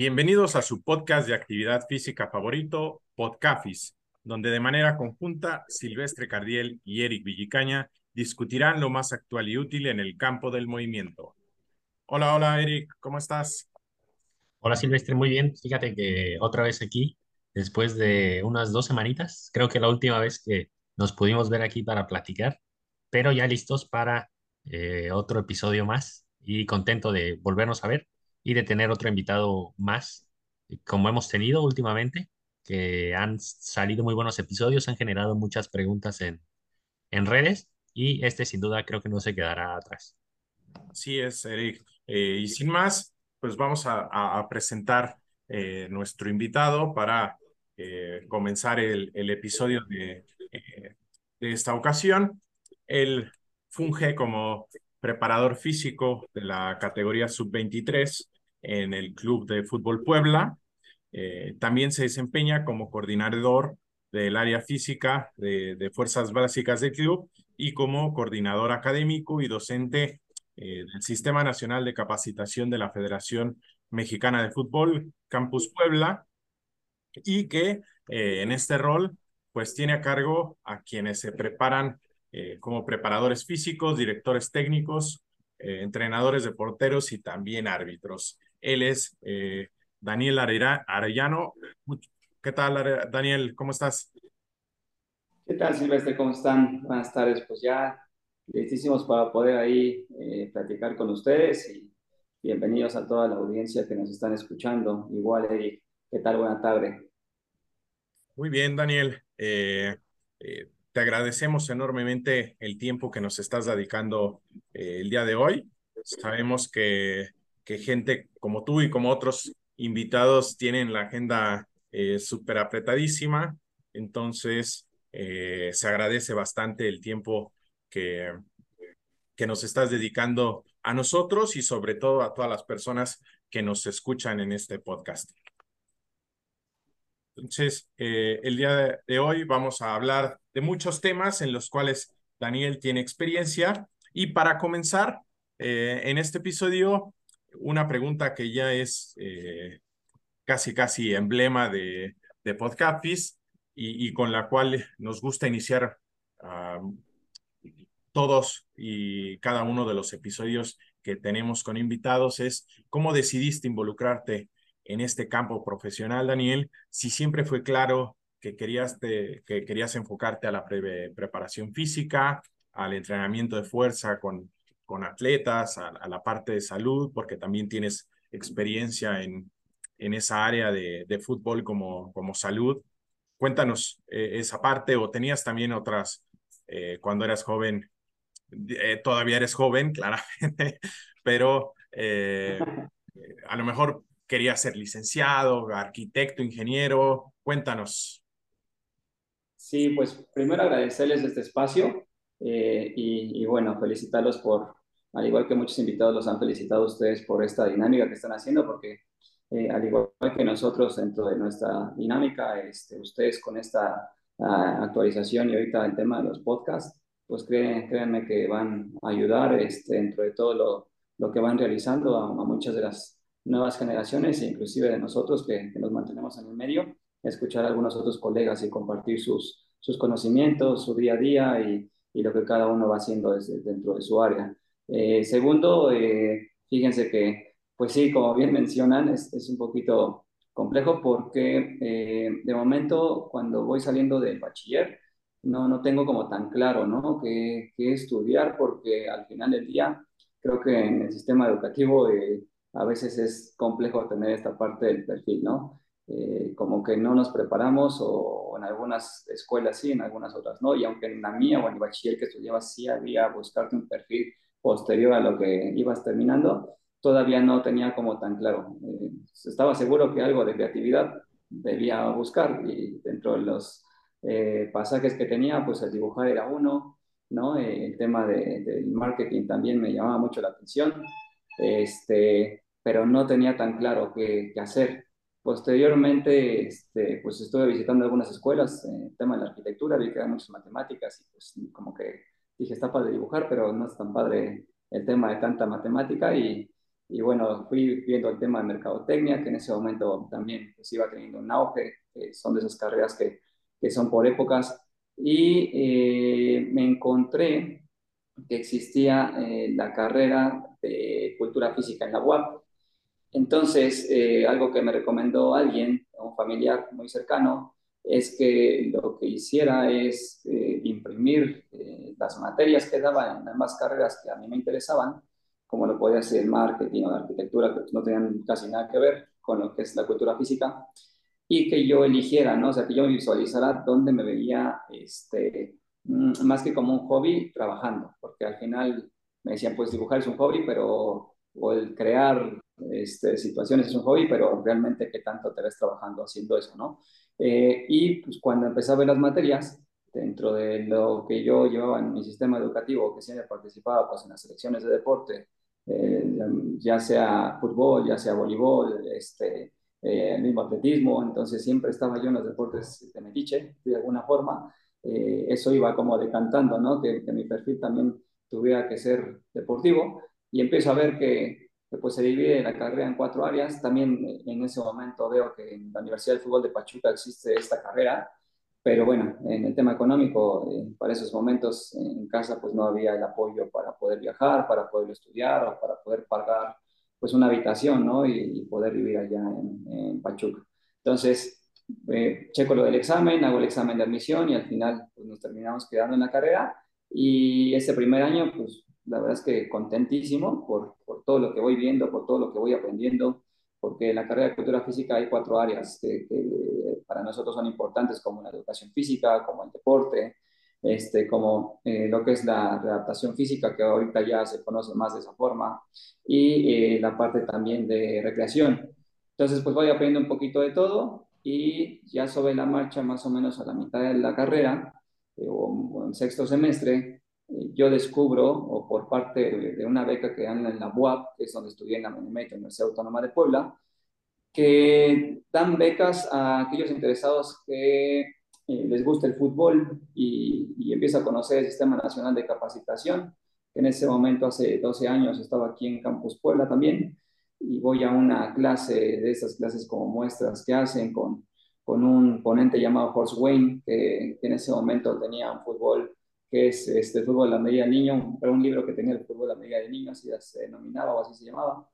Bienvenidos a su podcast de actividad física favorito, Podcafis, donde de manera conjunta Silvestre Cardiel y Eric Villicaña discutirán lo más actual y útil en el campo del movimiento. Hola, hola Eric, ¿cómo estás? Hola Silvestre, muy bien. Fíjate que otra vez aquí, después de unas dos semanitas, creo que la última vez que nos pudimos ver aquí para platicar, pero ya listos para eh, otro episodio más y contento de volvernos a ver y de tener otro invitado más, como hemos tenido últimamente, que han salido muy buenos episodios, han generado muchas preguntas en, en redes y este sin duda creo que no se quedará atrás. Así es, Eric. Eh, y sin más, pues vamos a, presentar eh, nuestro invitado para eh, comenzar el, el, episodio de, eh, de esta ocasión. Él funge como preparador físico de la categoría sub-23 en el Club de Fútbol Puebla. Eh, también se desempeña como coordinador del área física de, de, Fuerzas Básicas del club y como coordinador académico y docente eh, del Sistema Nacional de Capacitación de la Federación Mexicana de Fútbol, Campus Puebla, y que eh, en este rol pues tiene a cargo a quienes se preparan como preparadores físicos, directores técnicos, entrenadores de porteros y también árbitros. Él es eh, Daniel Arellano. ¿Qué tal, Daniel? ¿Cómo estás? ¿Qué tal, Silvestre? ¿Cómo están? Buenas tardes. Pues ya listísimos para poder ahí eh, platicar con ustedes y bienvenidos a toda la audiencia que nos están escuchando. Igual, Eric, ¿qué tal? Buena tarde. Muy bien, Daniel. Eh, eh, te agradecemos enormemente el tiempo que nos estás dedicando el día de hoy. Sabemos que, que, gente como tú y como otros invitados tienen la agenda eh, súper apretadísima, entonces eh, se agradece bastante el tiempo que, que nos estás dedicando a nosotros y sobre todo a todas las personas que nos escuchan en este podcast. Entonces, eh, el día de hoy vamos a hablar de muchos temas en los cuales Daniel tiene experiencia. Y para comenzar, eh, en este episodio, una pregunta que ya es eh, casi, casi emblema de, de Podcapis y, y, con la cual nos gusta iniciar uh, todos y cada uno de los episodios que tenemos con invitados es cómo decidiste involucrarte en este campo profesional, Daniel, si siempre fue claro que querías, te, que querías enfocarte a la pre preparación física, al entrenamiento de fuerza con, con atletas, a, la parte de salud, porque también tienes experiencia en, en esa área de, de fútbol como, como salud. Cuéntanos eh, esa parte o tenías también otras eh, cuando eras joven, eh, todavía eres joven, claramente, pero a lo mejor quería ser licenciado, arquitecto, ingeniero. Cuéntanos. Sí, pues primero agradecerles este espacio y, bueno, felicitarlos por, al igual que muchos invitados los han felicitado a ustedes por esta dinámica que están haciendo, porque eh, al igual que nosotros dentro de nuestra dinámica, este, ustedes con esta uh, actualización y ahorita el tema de los podcasts, pues creen, créanme que van a ayudar este, dentro de todo lo, lo que van realizando a, muchas de las nuevas generaciones inclusive de nosotros que, que, nos mantenemos en el medio, escuchar a algunos otros colegas y compartir sus, sus conocimientos, su día a día y, y lo que cada uno va haciendo desde, dentro de su área. Eh, segundo, eh, fíjense que, pues sí, como bien mencionan, es, es un poquito complejo porque eh, de momento cuando voy saliendo del bachiller, no, no tengo como tan claro, ¿no? ¿Qué, qué estudiar? Porque al final del día, creo que en el sistema educativo eh, a veces es complejo tener esta parte del perfil, ¿no? Eh, como que no nos preparamos o, en algunas escuelas sí, en algunas otras no, y aunque en la mía o en el bachiller que estudiaba sí había buscarte un perfil posterior a lo que ibas terminando, todavía no tenía como tan claro. Eh, estaba seguro que algo de creatividad debía buscar y dentro de los eh, pasajes que tenía, pues el dibujar era uno, ¿no? Eh, el tema de, del marketing también me llamaba mucho la atención este, pero no tenía tan claro qué, hacer. Posteriormente, este, pues estuve visitando algunas escuelas, en tema de la arquitectura, vi que eran muchas matemáticas y pues como que dije, está padre dibujar, pero no es tan padre el tema de tanta matemática y, y bueno, fui viendo el tema de mercadotecnia, que en ese momento también pues, iba teniendo un auge, son de esas carreras que, que son por épocas, y eh, me encontré que existía eh, la carrera de cultura física en la UAP. Entonces, eh, algo que me recomendó alguien, un familiar muy cercano, es que lo que hiciera es imprimir las materias que daban en ambas carreras que a mí me interesaban, como lo podía ser marketing o la arquitectura, que no tenían casi nada que ver con lo que es la cultura física, y que yo eligiera, ¿no? O sea, que yo visualizara dónde me veía, este, mm, más que como un hobby, trabajando, porque al final me decían, pues dibujar es un hobby, pero, o el crear este, situaciones es un hobby, pero realmente qué tanto te ves trabajando haciendo eso, ¿no? Eh, y pues cuando empecé a ver las materias, dentro de lo que yo llevaba en mi sistema educativo, que siempre participaba pues, en las selecciones de deporte, eh, ya sea fútbol, ya sea voleibol, este, eh, el mismo atletismo, entonces siempre estaba yo en los deportes de metiche, de alguna forma. Eh, eso iba como decantando, ¿no? Que, mi perfil también tuviera que ser deportivo y empiezo a ver que, pues se divide la carrera en cuatro áreas. También en ese momento veo que en la Universidad del Fútbol de Pachuca existe esta carrera, pero bueno, en el tema económico, eh, para esos momentos en casa pues no había el apoyo para poder viajar, para poder estudiar o para poder pagar pues una habitación, ¿no? Y, poder vivir allá en, Pachuca. Entonces, eh, checo lo del examen, hago el examen de admisión y al final pues, nos terminamos quedando en la carrera. Y ese primer año, pues la verdad es que contentísimo por, por todo lo que voy viendo, por todo lo que voy aprendiendo, porque en la carrera de cultura física hay cuatro áreas que, que para nosotros son importantes, como la educación física, como el deporte, este, como eh, lo que es la adaptación física, que ahorita ya se conoce más de esa forma, y eh, la parte también de recreación. Entonces, pues voy aprendiendo un poquito de todo y ya sobre la marcha, más o menos a la mitad de la carrera, eh, o, en sexto semestre, yo descubro, o por parte de, una beca que dan en la UAP, que es donde estudié en la Universidad Autónoma de Puebla, que dan becas a aquellos interesados que eh, les gusta el fútbol y, y, empieza a conocer el Sistema Nacional de Capacitación, en ese momento, hace 12 años, estaba aquí en Campus Puebla también, y voy a una clase de esas clases como muestras que hacen con, con un ponente llamado Horst Wayne, que, en ese momento tenía un fútbol que es este fútbol a la medida de niño, pero un libro que tenía el fútbol a la medida de niño, así se denominaba o así se llamaba.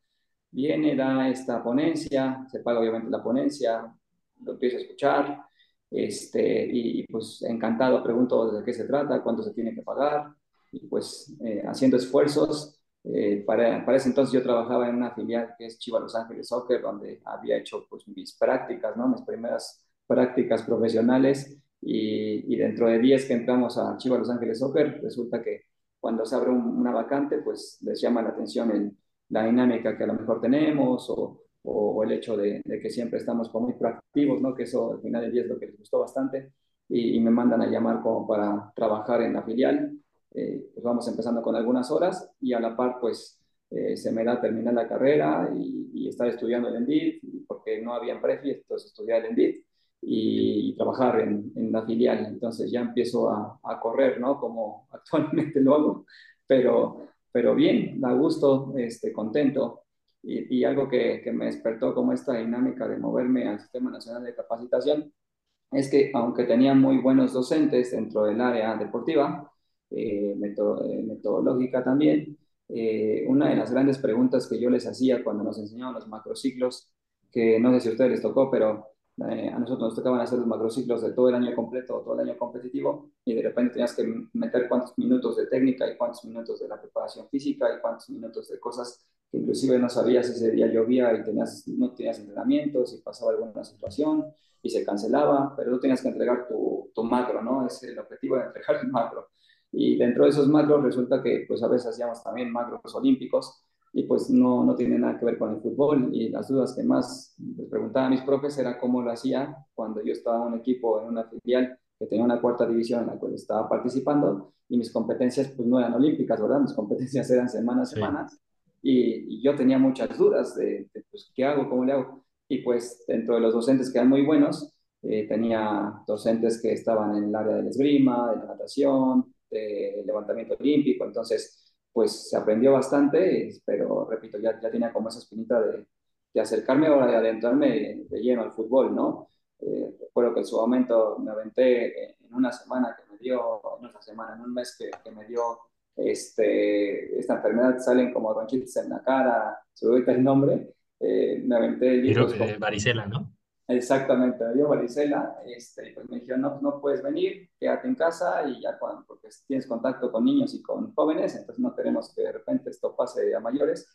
Viene, da esta ponencia, se paga obviamente la ponencia, lo empiezo a escuchar, este, y, pues encantado, pregunto de qué se trata, cuánto se tiene que pagar, y pues eh, haciendo esfuerzos. Eh, para, para, ese entonces yo trabajaba en una filial que es Chiva Los Ángeles Soccer, donde había hecho pues mis prácticas, ¿no? mis primeras prácticas profesionales, y, y dentro de 10 que entramos a Chiva Los Ángeles Soccer, resulta que cuando se abre una vacante, pues les llama la atención el, la dinámica que a lo mejor tenemos o, o, el hecho de, que siempre estamos como muy proactivos, ¿no? que eso al final del día es lo que les gustó bastante y, me mandan a llamar como para trabajar en la filial. Eh, pues vamos empezando con algunas horas y a la par pues eh, se me da terminar la carrera y, y estar estudiando el ENDIT porque no había prefi, entonces estudiar el ENDIT y, trabajar en, la filial. Entonces ya empiezo a, a correr, ¿no? Como actualmente lo hago, pero pero bien, da gusto, este, contento. Y, algo que, que, me despertó como esta dinámica de moverme al Sistema Nacional de Capacitación es que aunque tenía muy buenos docentes dentro del área deportiva, eh, eh metodológica también, eh, una de las grandes preguntas que yo les hacía cuando nos enseñaban los macrociclos, que no sé si a ustedes les tocó, pero eh, a nosotros nos tocaban hacer los macrociclos de todo el año completo, todo el año competitivo, y de repente tenías que meter cuántos minutos de técnica y cuántos minutos de la preparación física y cuántos minutos de cosas que inclusive no sabías si ese día llovía y tenías, no tenías entrenamientos y pasaba alguna situación y se cancelaba, pero tú tenías que entregar tu, tu macro, ¿no? Es el objetivo de entregar el macro. Y dentro de esos macros resulta que pues a veces hacíamos también macros olímpicos y pues no, no tiene nada que ver con el fútbol. Y las dudas que más les preguntaba a mis profes era cómo lo hacía cuando yo estaba en un equipo, en una filial que tenía una cuarta división en la cual estaba participando y mis competencias pues no eran olímpicas, ¿verdad? Mis competencias eran semana a semana y, yo tenía muchas dudas de, pues, qué hago, cómo le hago. Y pues dentro de los docentes que eran muy buenos, eh, tenía docentes que estaban en el área del esgrima, de la natación, de levantamiento olímpico, entonces pues se aprendió bastante, pero repito, ya, ya tenía como esa espinita de, de acercarme ahora, de adentrarme de lleno al fútbol, ¿no? Eh, recuerdo que en su momento me aventé en una semana que me dio, en una semana, en un mes que, que me dio este, esta enfermedad, salen como ronchitas en la cara, se me el nombre, eh, me aventé libros. Pero, eh, varicela, ¿no? Exactamente, me dio varicela, este, pues me dijeron, no, no puedes venir, quédate en casa y ya cuando, porque tienes contacto con niños y con jóvenes, entonces no queremos que de repente esto pase a mayores.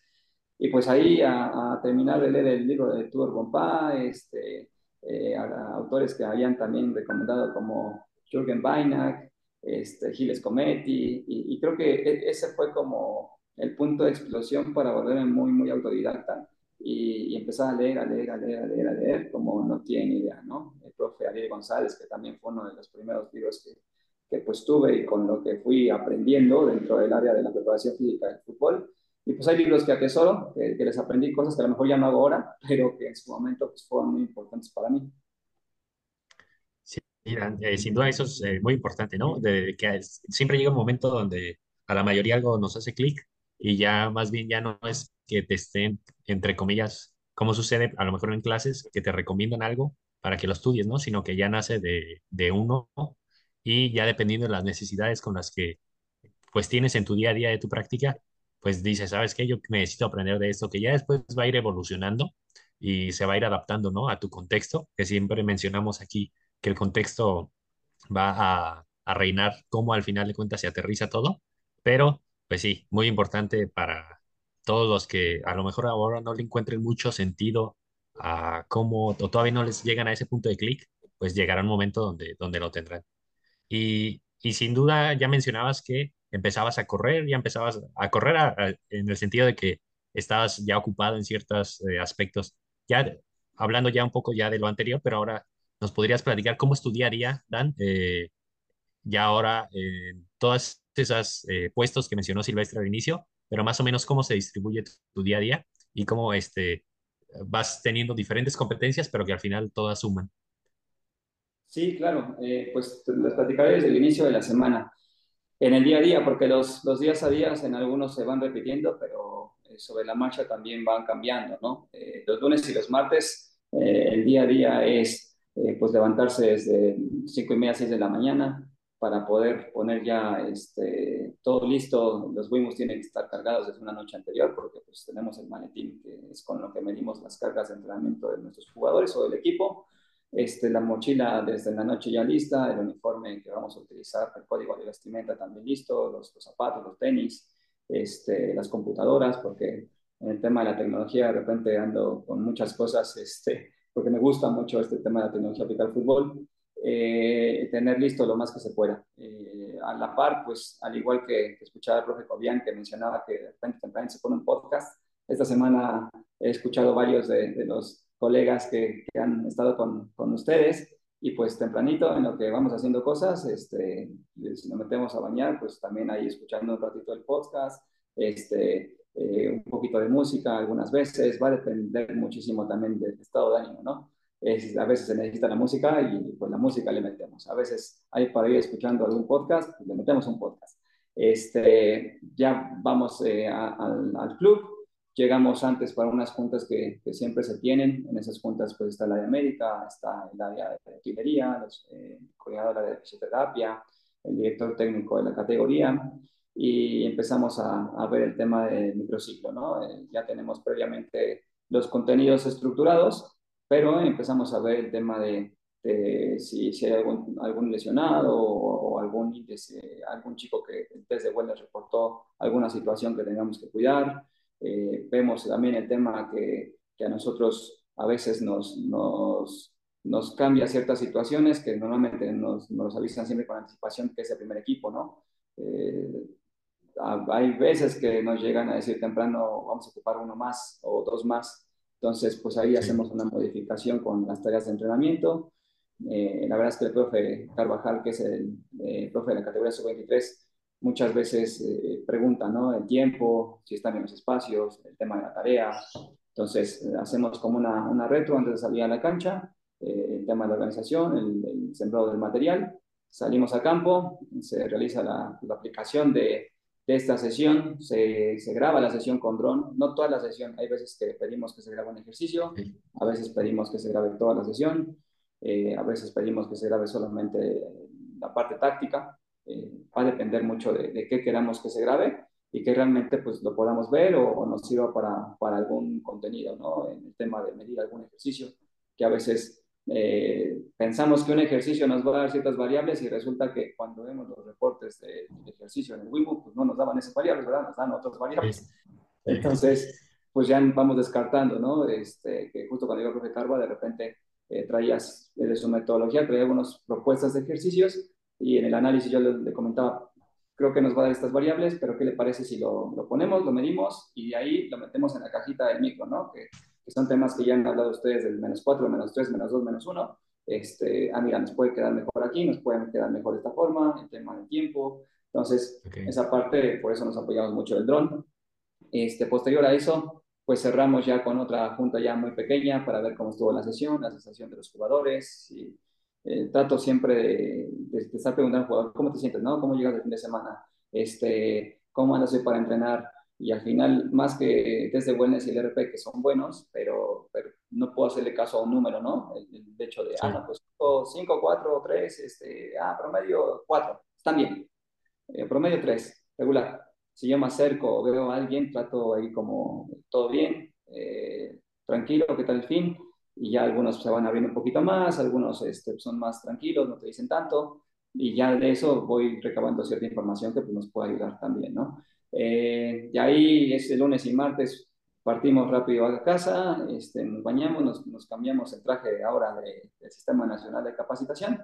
Y pues ahí a, terminar de leer el libro de Tudor Bompa, este, eh, a, autores que habían también recomendado como Jürgen Weinak, este, Giles Cometti, y, y, creo que e, ese fue como el punto de explosión para volverme muy, muy autodidacta y, empezar a leer, a leer, a leer, a leer, a leer, como no tiene idea, ¿no? El profe Ariel González, que también fue uno de los primeros libros que, que pues tuve y con lo que fui aprendiendo dentro del área de la preparación física del fútbol. Y pues hay libros que atesoro, que, que les aprendí cosas que a lo mejor ya no hago ahora, pero que en su momento pues fueron muy importantes para mí. Sí, eh, sin duda eso es eh, muy importante, ¿no? De que siempre llega un momento donde a la mayoría algo nos hace clic y ya más bien ya no es que te estén, entre comillas, como sucede a lo mejor en clases, que te recomiendan algo para que lo estudies, ¿no? Sino que ya nace de, de uno y ya dependiendo de las necesidades con las que pues tienes en tu día a día de tu práctica, pues dices, ¿sabes qué? Yo necesito aprender de esto, que ya después va a ir evolucionando y se va a ir adaptando, ¿no? A tu contexto, que siempre mencionamos aquí que el contexto va a, a reinar cómo al final de cuentas se aterriza todo, pero pues sí, muy importante para todos los que a lo mejor ahora no le encuentren mucho sentido a cómo, o todavía no les llegan a ese punto de clic, pues llegará un momento donde, donde lo tendrán. Y, sin duda ya mencionabas que empezabas a correr, ya empezabas a correr en el sentido de que estabas ya ocupado en ciertos eh, aspectos. Ya hablando ya un poco ya de lo anterior, pero ahora nos podrías platicar cómo es tu día a día, Dan, eh, ya ahora en todas esos eh, puestos que mencionó Silvestre al inicio, pero más o menos cómo se distribuye tu, día a día y cómo este, vas teniendo diferentes competencias, pero que al final todas suman. Sí, claro, eh, pues les platicaré desde el inicio de la semana. En el día a día, porque los, los días a días en algunos se van repitiendo, pero eh, sobre la marcha también van cambiando, ¿no? los lunes y los martes, el día a día es pues levantarse desde cinco y media, seis de la mañana, para poder poner ya este, todo listo. Los Wimos tienen que estar cargados desde una noche anterior porque pues, tenemos el maletín que es con lo que medimos las cargas de entrenamiento de nuestros jugadores o del equipo. Este, la mochila desde la noche ya lista, el uniforme que vamos a utilizar, el código de vestimenta también listo, los, los zapatos, los tenis, este, las computadoras, porque en el tema de la tecnología de repente ando con muchas cosas, este, porque me gusta mucho este tema de la tecnología aplicada al fútbol eh, tener listo lo más que se pueda. Eh, a la par, pues al igual que, escuchaba el profe Cobian que mencionaba que de repente temprano se pone un podcast, esta semana he escuchado varios de, los colegas que, que, han estado con, con, ustedes y pues tempranito en lo que vamos haciendo cosas, este, si nos metemos a bañar, pues también ahí escuchando un ratito el podcast, este, eh, un poquito de música algunas veces, va a depender muchísimo también del estado de ánimo, ¿no? A veces se necesita la música y pues la música le metemos. A veces hay para ir escuchando algún podcast, pues, le metemos un podcast. Este, ya vamos eh, al, al, club, llegamos antes para unas juntas que, que, siempre se tienen. En esas juntas pues está el área médica, está el área de artillería, eh, el coordinador de fisioterapia, el director técnico de la categoría y empezamos a, a ver el tema del microciclo, ¿no? Eh, ya tenemos previamente los contenidos estructurados pero empezamos a ver el tema de, si, si, hay algún, algún lesionado o, algún, algún chico que desde vuelta reportó alguna situación que tengamos que cuidar. Eh, vemos también el tema que, que, a nosotros a veces nos, nos, nos, cambia ciertas situaciones que normalmente nos, nos avisan siempre con anticipación que es el primer equipo, ¿no? Eh, hay veces que nos llegan a decir temprano vamos a ocupar uno más o dos más entonces, pues ahí hacemos una modificación con las tareas de entrenamiento. Eh, la verdad es que el profe Carvajal, que es el eh, profe de la categoría sub-23, muchas veces eh, pregunta, ¿no? El tiempo, si están en los espacios, el tema de la tarea. Entonces, hacemos como una, una retro antes de salir a la cancha, el tema de la organización, el, sembrado del material. Salimos a campo, se realiza la, la aplicación de, de esta sesión. Se, se graba la sesión con dron, no toda la sesión. Hay veces que pedimos que se grabe un ejercicio, a veces pedimos que se grabe toda la sesión, eh, a veces pedimos que se grabe solamente la parte táctica. Eh, va a depender mucho de, de, qué queramos que se grabe y que realmente pues lo podamos ver o, o nos sirva para, para algún contenido, ¿no? En el tema de medir algún ejercicio, que a veces eh, pensamos que un ejercicio nos va a dar ciertas variables y resulta que cuando vemos los reportes de, de ejercicio en el Wimo, pues no nos daban esas variables, ¿verdad? Nos dan otras variables. Entonces, pues ya vamos descartando, ¿no? Este, que justo cuando iba a profe Carva, de repente eh, traías de su metodología, traía algunas propuestas de ejercicios y en el análisis yo le, le, comentaba, creo que nos va a dar estas variables, pero ¿qué le parece si lo, lo ponemos, lo medimos y de ahí lo metemos en la cajita del micro, ¿no? Que que son temas que ya han hablado ustedes del menos 4, menos 3, menos 2, menos 1. Este, ah, mira, nos puede quedar mejor aquí, nos puede quedar mejor esta forma, el tema del tiempo. Entonces, okay. esa parte, por eso nos apoyamos mucho del dron. Este, posterior a eso, pues cerramos ya con otra junta ya muy pequeña para ver cómo estuvo la sesión, la sensación de los jugadores. Y, eh, trato siempre de, de, de, estar preguntando al jugador, ¿cómo te sientes? ¿no? ¿Cómo llegas el fin de semana? Este, ¿Cómo andas hoy para entrenar? Y al final, más que test de wellness y el RP, que son buenos, pero, pero no puedo hacerle caso a un número, ¿no? El, el hecho de, sí. ah, no, pues 5, 4, 3, este, ah, promedio 4, están bien. Eh, promedio 3, regular. Si yo me acerco o veo a alguien, trato ahí como todo bien, eh, tranquilo, ¿qué tal el fin? Y ya algunos se van abriendo un poquito más, algunos este, son más tranquilos, no te dicen tanto, y ya de eso voy recabando cierta información que pues, nos puede ayudar también, ¿no? Eh, y ahí ese lunes y martes partimos rápido a casa, este, nos bañamos, nos, nos, cambiamos el traje ahora de, del Sistema Nacional de Capacitación,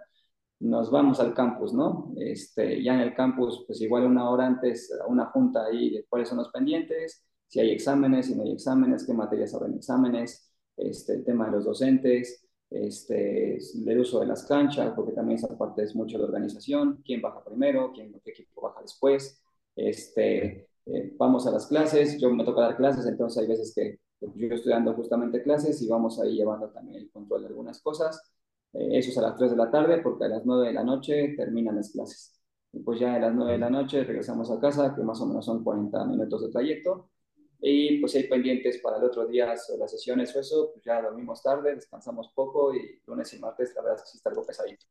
nos vamos al campus, ¿no? Este, ya en el campus, pues igual una hora antes, una junta ahí de cuáles son los pendientes, si hay exámenes, si no hay exámenes, qué materias habrán exámenes, este, el tema de los docentes, este, el uso de las canchas, porque también esa parte es mucho de organización, quién baja primero, quién, qué equipo baja después, este, eh, vamos a las clases, yo me toca dar clases, entonces hay veces que yo estoy dando justamente clases y vamos ahí llevando también el control de algunas cosas. Eh, eso es a las 3 de la tarde porque a las 9 de la noche terminan las clases. Y pues ya a las 9 de la noche regresamos a casa, que más o menos son 40 minutos de trayecto. Y pues si hay pendientes para el otro día las sesiones o eso, pues ya dormimos tarde, descansamos poco y lunes y martes la verdad es que sí está algo pesadito.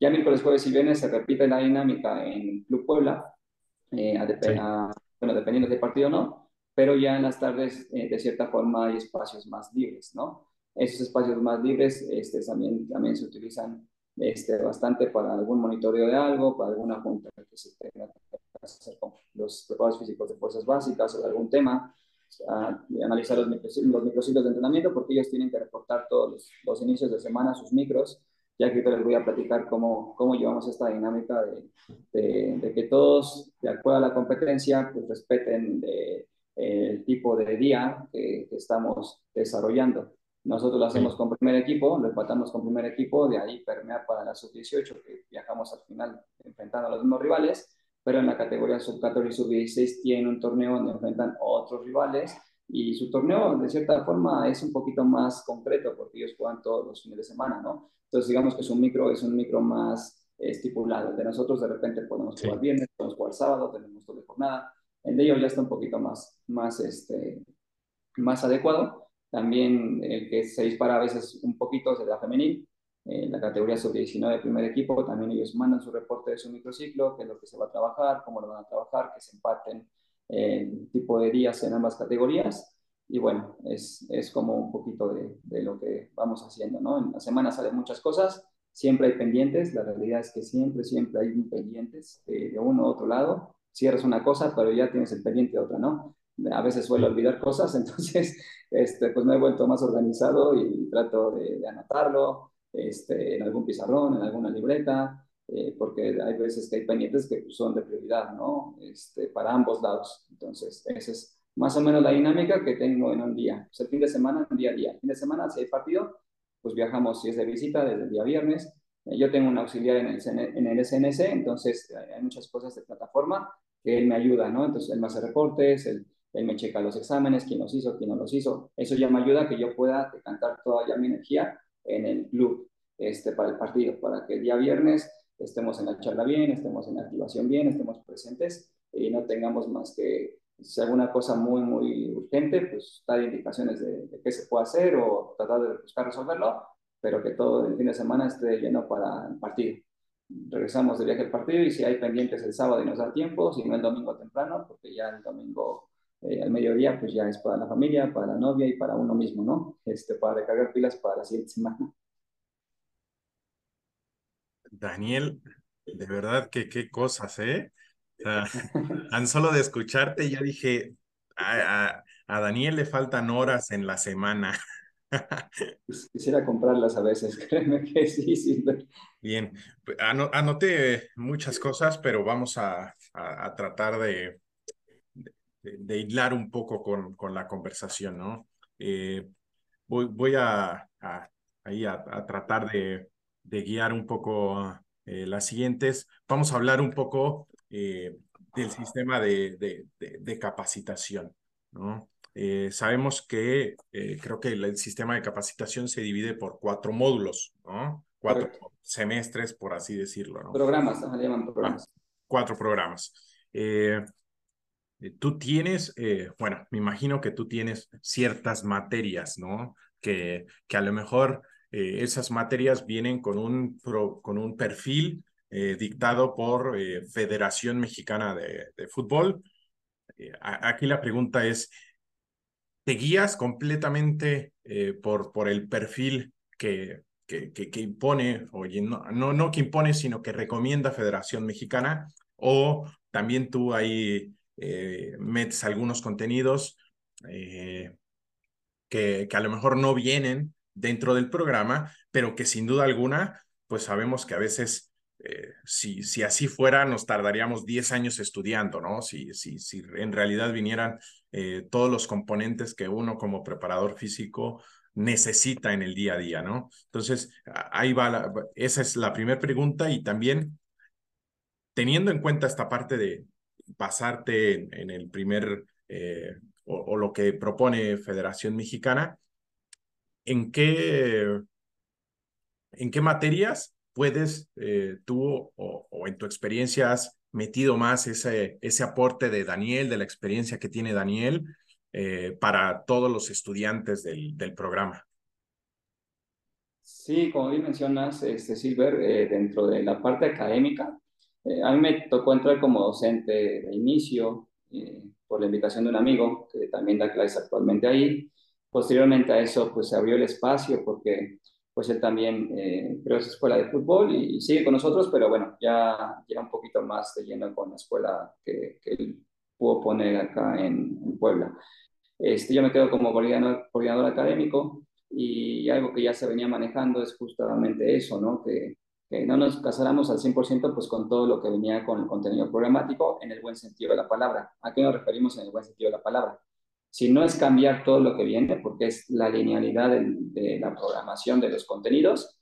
Ya miércoles, jueves y viernes se repite la dinámica en Club Puebla, eh, a, sí. a, bueno, dependiendo del partido o no, pero ya en las tardes, eh, de cierta forma, hay espacios más libres, ¿no? Esos espacios más libres este, también, también se utilizan este, bastante para algún monitoreo de algo, para alguna junta que se tenga que hacer con los preparados físicos de fuerzas básicas o de algún tema, a, analizar los, microciclos, los microciclos de entrenamiento, porque ellos tienen que reportar todos los, los inicios de semana sus micros ya que les voy a platicar cómo, cómo llevamos esta dinámica de, de, de, que todos, de acuerdo a la competencia, pues respeten de, el tipo de día que, que, estamos desarrollando. Nosotros lo hacemos con primer equipo, lo empatamos con primer equipo, de ahí permear para la sub-18, que viajamos al final enfrentando a los mismos rivales, pero en la categoría sub-14 y sub-16 tienen un torneo donde enfrentan otros rivales y su torneo de cierta forma es un poquito más concreto porque ellos juegan todos los fines de semana, ¿no? Entonces digamos que es un micro, es un micro más estipulado. El de nosotros de repente podemos jugar sí. viernes, podemos jugar sábado, tenemos doble jornada. El de ellos ya está un poquito más, más, este, más adecuado. También el que se dispara a veces un poquito es el de la femenil. En la categoría sub-19 primer equipo, también ellos mandan su reporte de su microciclo, qué es lo que se va a trabajar, cómo lo van a trabajar, que se empaten el tipo de días en ambas categorías. Y bueno, es, es como un poquito de, de, lo que vamos haciendo, ¿no? En la semana salen muchas cosas, siempre hay pendientes, la realidad es que siempre, siempre hay pendientes de, de uno u otro lado. Cierras una cosa, pero ya tienes el pendiente de otra, ¿no? A veces suelo olvidar cosas, entonces este, pues me he vuelto más organizado y trato de, de anotarlo este, en algún pizarrón, en alguna libreta, eh, porque hay veces que hay pendientes que son de prioridad, ¿no? Este, para ambos lados. Entonces, esa es más o menos la dinámica que tengo en un día. Pues el fin de semana, día a día. El fin de semana, si hay partido, pues viajamos, si es de visita, desde el día viernes. Eh, yo tengo un auxiliar en el, en el SNC, entonces hay muchas cosas de plataforma que él me ayuda, ¿no? Entonces, él me hace reportes, él, él me checa los exámenes, quién los hizo, quién no los hizo. Eso ya me ayuda a que yo pueda decantar toda ya mi energía en el club este, para el partido, para que el día viernes estemos en la charla bien, estemos en la activación bien, estemos presentes y, no tengamos más que, si alguna cosa muy, muy urgente, pues dar indicaciones de, qué se puede hacer o tratar de buscar resolverlo, pero que todo el fin de semana esté lleno para el partido. Regresamos de viaje al partido y si hay pendientes el sábado y nos da tiempo, si no el domingo temprano, porque ya el domingo eh, al mediodía, pues ya es para la familia, para la novia y para uno mismo, ¿no? Este, para recargar pilas para la siguiente semana. Daniel, de verdad que qué cosas, ¿eh? tan solo de escucharte ya dije, a, Daniel le faltan horas en la semana. Pues, quisiera comprarlas a veces, créeme que sí, sí. Bien, pues, anoté muchas cosas, pero vamos a, tratar de, de, hilar un poco con, con la conversación, ¿no? Eh, voy, voy a, ahí a, tratar de, de guiar un poco eh, las siguientes. Vamos a hablar un poco eh, del sistema de, de, capacitación. ¿no? Eh, sabemos que creo que el, sistema de capacitación se divide por cuatro módulos, ¿no? cuatro semestres, por así decirlo. ¿no? Programas, se llaman programas. cuatro programas. tú tienes, bueno, me imagino que tú tienes ciertas materias, ¿no? Que, que a lo mejor eh, esas materias vienen con un, con un perfil eh, dictado por eh, Federación Mexicana de, Fútbol. aquí la pregunta es, ¿te guías completamente por, por el perfil que, que, que, impone, o no, no, no que impone, sino que recomienda Federación Mexicana? ¿O también tú ahí metes algunos contenidos que, que a lo mejor no vienen dentro del programa, pero que sin duda alguna, pues sabemos que a veces, eh, si, si así fuera, nos tardaríamos 10 años estudiando, ¿no? Si, si, si en realidad vinieran eh, todos los componentes que uno como preparador físico necesita en el día a día, ¿no? Entonces, ahí va, esa es la primera pregunta y también teniendo en cuenta esta parte de basarte en, el primer eh, o, lo que propone Federación Mexicana, ¿en qué, en qué materias puedes eh, tú o, en tu experiencia has metido más ese, ese aporte de Daniel, de la experiencia que tiene Daniel eh, para todos los estudiantes del, del, programa? Sí, como bien mencionas, este, Silver, eh, dentro de la parte académica, a mí me tocó entrar como docente de inicio por la invitación de un amigo que también da clases actualmente ahí. Posteriormente a eso, pues se abrió el espacio porque pues él también eh, creó esa escuela de fútbol y, sigue con nosotros, pero bueno, ya, ya un poquito más de lleno con la escuela que, él pudo poner acá en, Puebla. Este, yo me quedo como coordinador, académico y algo que ya se venía manejando es justamente eso, ¿no? Que, que no nos casáramos al 100% pues con todo lo que venía con el contenido programático en el buen sentido de la palabra. ¿A qué nos referimos en el buen sentido de la palabra? Si no es cambiar todo lo que viene, porque es la linealidad de, la programación de los contenidos,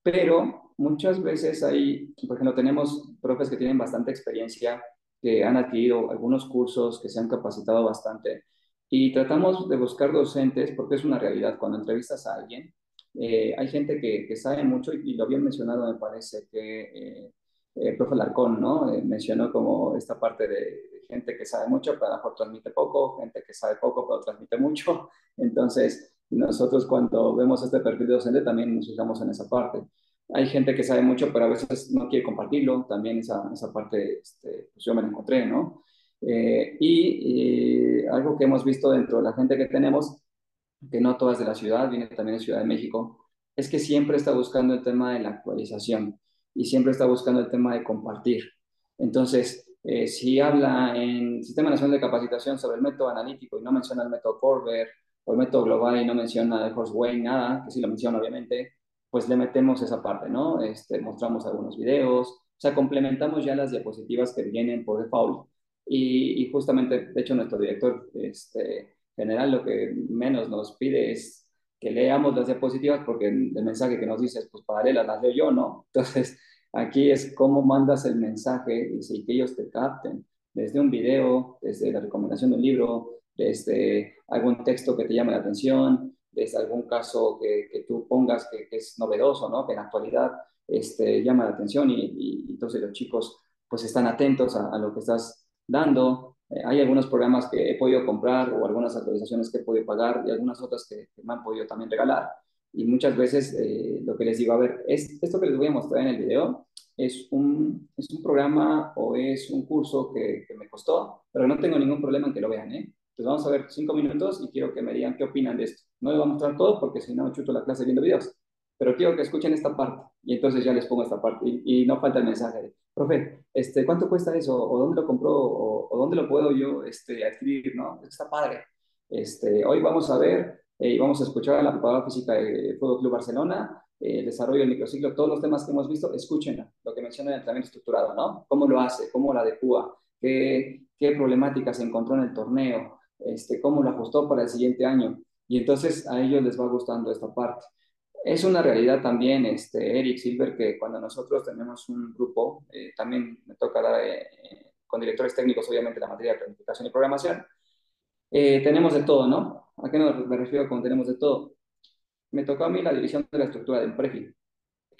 pero muchas veces hay, por ejemplo, tenemos profes que tienen bastante experiencia, que han adquirido algunos cursos, que se han capacitado bastante, y tratamos de buscar docentes, porque es una realidad, cuando entrevistas a alguien, eh, hay gente que, que, sabe mucho, y, lo habían mencionado, me parece, que eh, el profe Larcón, ¿no? Eh, mencionó como esta parte de, gente que sabe mucho, pero a transmite poco, gente que sabe poco, pero transmite mucho. Entonces, nosotros cuando vemos este perfil de docente también nos fijamos en esa parte. Hay gente que sabe mucho, pero a veces no quiere compartirlo. También esa, esa parte, este, pues yo me la encontré, ¿no? Eh, y, algo que hemos visto dentro de la gente que tenemos, que no todas de la ciudad, viene también de Ciudad de México, es que siempre está buscando el tema de la actualización y siempre está buscando el tema de compartir. Entonces, eh, si habla en Sistema Nacional de Capacitación sobre el método analítico y no menciona el método Corber o el método global y no menciona el Horseway, nada, que sí lo menciona obviamente, pues le metemos esa parte, ¿no? Este, mostramos algunos videos, o sea, complementamos ya las diapositivas que vienen por default. Y, y justamente, de hecho, nuestro director este, general lo que menos nos pide es que leamos las diapositivas porque el mensaje que nos dice es, pues para las leo yo, ¿no? Entonces, Aquí es cómo mandas el mensaje y que ellos te capten, desde un video, desde la recomendación de un libro, desde algún texto que te llame la atención, desde algún caso que, que tú pongas que, es novedoso, ¿no? que en actualidad este, llama la atención y, entonces los chicos pues están atentos a, lo que estás dando. Eh, hay algunos programas que he podido comprar o algunas actualizaciones que he podido pagar y algunas otras que, me han podido también regalar. Y muchas veces eh, lo que les digo, a ver, es, esto que les voy a mostrar en el video es un, es un programa o es un curso que, que me costó, pero no tengo ningún problema en que lo vean, ¿eh? Entonces vamos a ver cinco minutos y quiero que me digan qué opinan de esto. No les voy a mostrar todo porque si no chuto la clase viendo videos, pero quiero que escuchen esta parte y entonces ya les pongo esta parte y, no falta el mensaje de, profe, este, ¿cuánto cuesta eso? ¿O dónde lo compró? ¿O, dónde lo puedo yo este, adquirir? ¿no? Está padre. Este, hoy vamos a ver eh, y vamos a escuchar a la preparadora física del Fútbol Club Barcelona, eh, el desarrollo del microciclo, todos los temas que hemos visto, escuchen lo que menciona el entrenamiento estructurado, ¿no? ¿Cómo lo hace? ¿Cómo lo adecua? ¿Qué, qué problemáticas encontró en el torneo? Este, ¿Cómo lo ajustó para el siguiente año? Y entonces a ellos les va gustando esta parte. Es una realidad también, este, Eric Silver, que cuando nosotros tenemos un grupo, eh, también me toca dar eh, con directores técnicos, obviamente, la materia de planificación y programación, eh, tenemos de todo, ¿no? ¿A qué me refiero con tenemos de todo? Me tocó a mí la división de la estructura de Emprefi.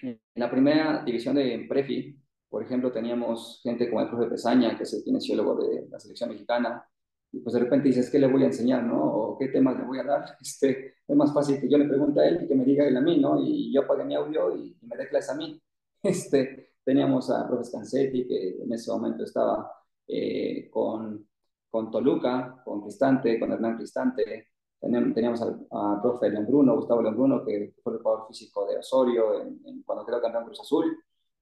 En la primera división de Emprefi, por ejemplo, teníamos gente como el profe Pesaña, que es el kinesiólogo de la selección mexicana, y pues de repente dices, ¿qué le voy a enseñar, no? O qué temas le voy a dar. Este, es más fácil que yo le pregunte a él y que me diga él a mí, ¿no? Y yo apague mi audio y, me dé clase a mí. Este, teníamos a profes Cancetti, que en ese momento estaba eh, con, con Toluca, con Cristante, con Hernán Cristante. Teníamos, a, profe León Bruno, Gustavo León Bruno, que fue el jugador físico de Osorio en, cuando quedó campeón Cruz Azul.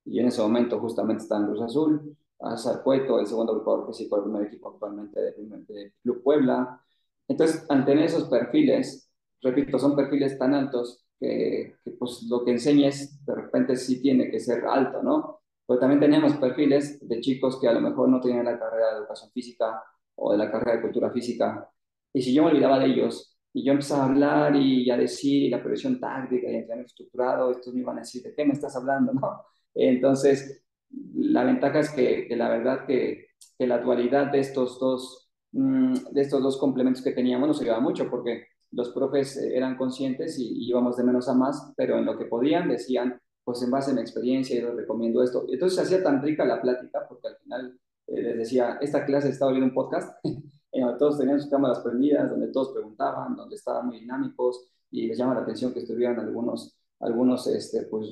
Y en ese momento justamente estaba en Cruz Azul a Sarcueto, el segundo jugador físico del primer equipo actualmente del Club Puebla. Entonces, ante esos perfiles, repito, son perfiles tan altos que, pues lo que enseñes de repente sí tiene que ser alto, ¿no? Pero también tenemos perfiles de chicos que a lo mejor no tienen la carrera de educación física o de la carrera de cultura física. Y si yo me olvidaba de ellos y yo empezaba a hablar y a decir la previsión táctica y entrenamiento estructurado, estos me iban a decir, ¿de qué me estás hablando? ¿no? Entonces, la ventaja es que, la verdad que, que, la dualidad de estos dos, mm, de estos dos complementos que teníamos nos ayudaba mucho porque los profes eh, eran conscientes y, íbamos de menos a más, pero en lo que podían decían, pues en base a mi experiencia yo recomiendo esto. Entonces se hacía tan rica la plática porque al final eh, les decía, esta clase estaba viendo un podcast en donde todos tenían sus cámaras prendidas, donde todos preguntaban, donde estaban muy dinámicos y les llama la atención que estuvieran algunos, algunos este, pues,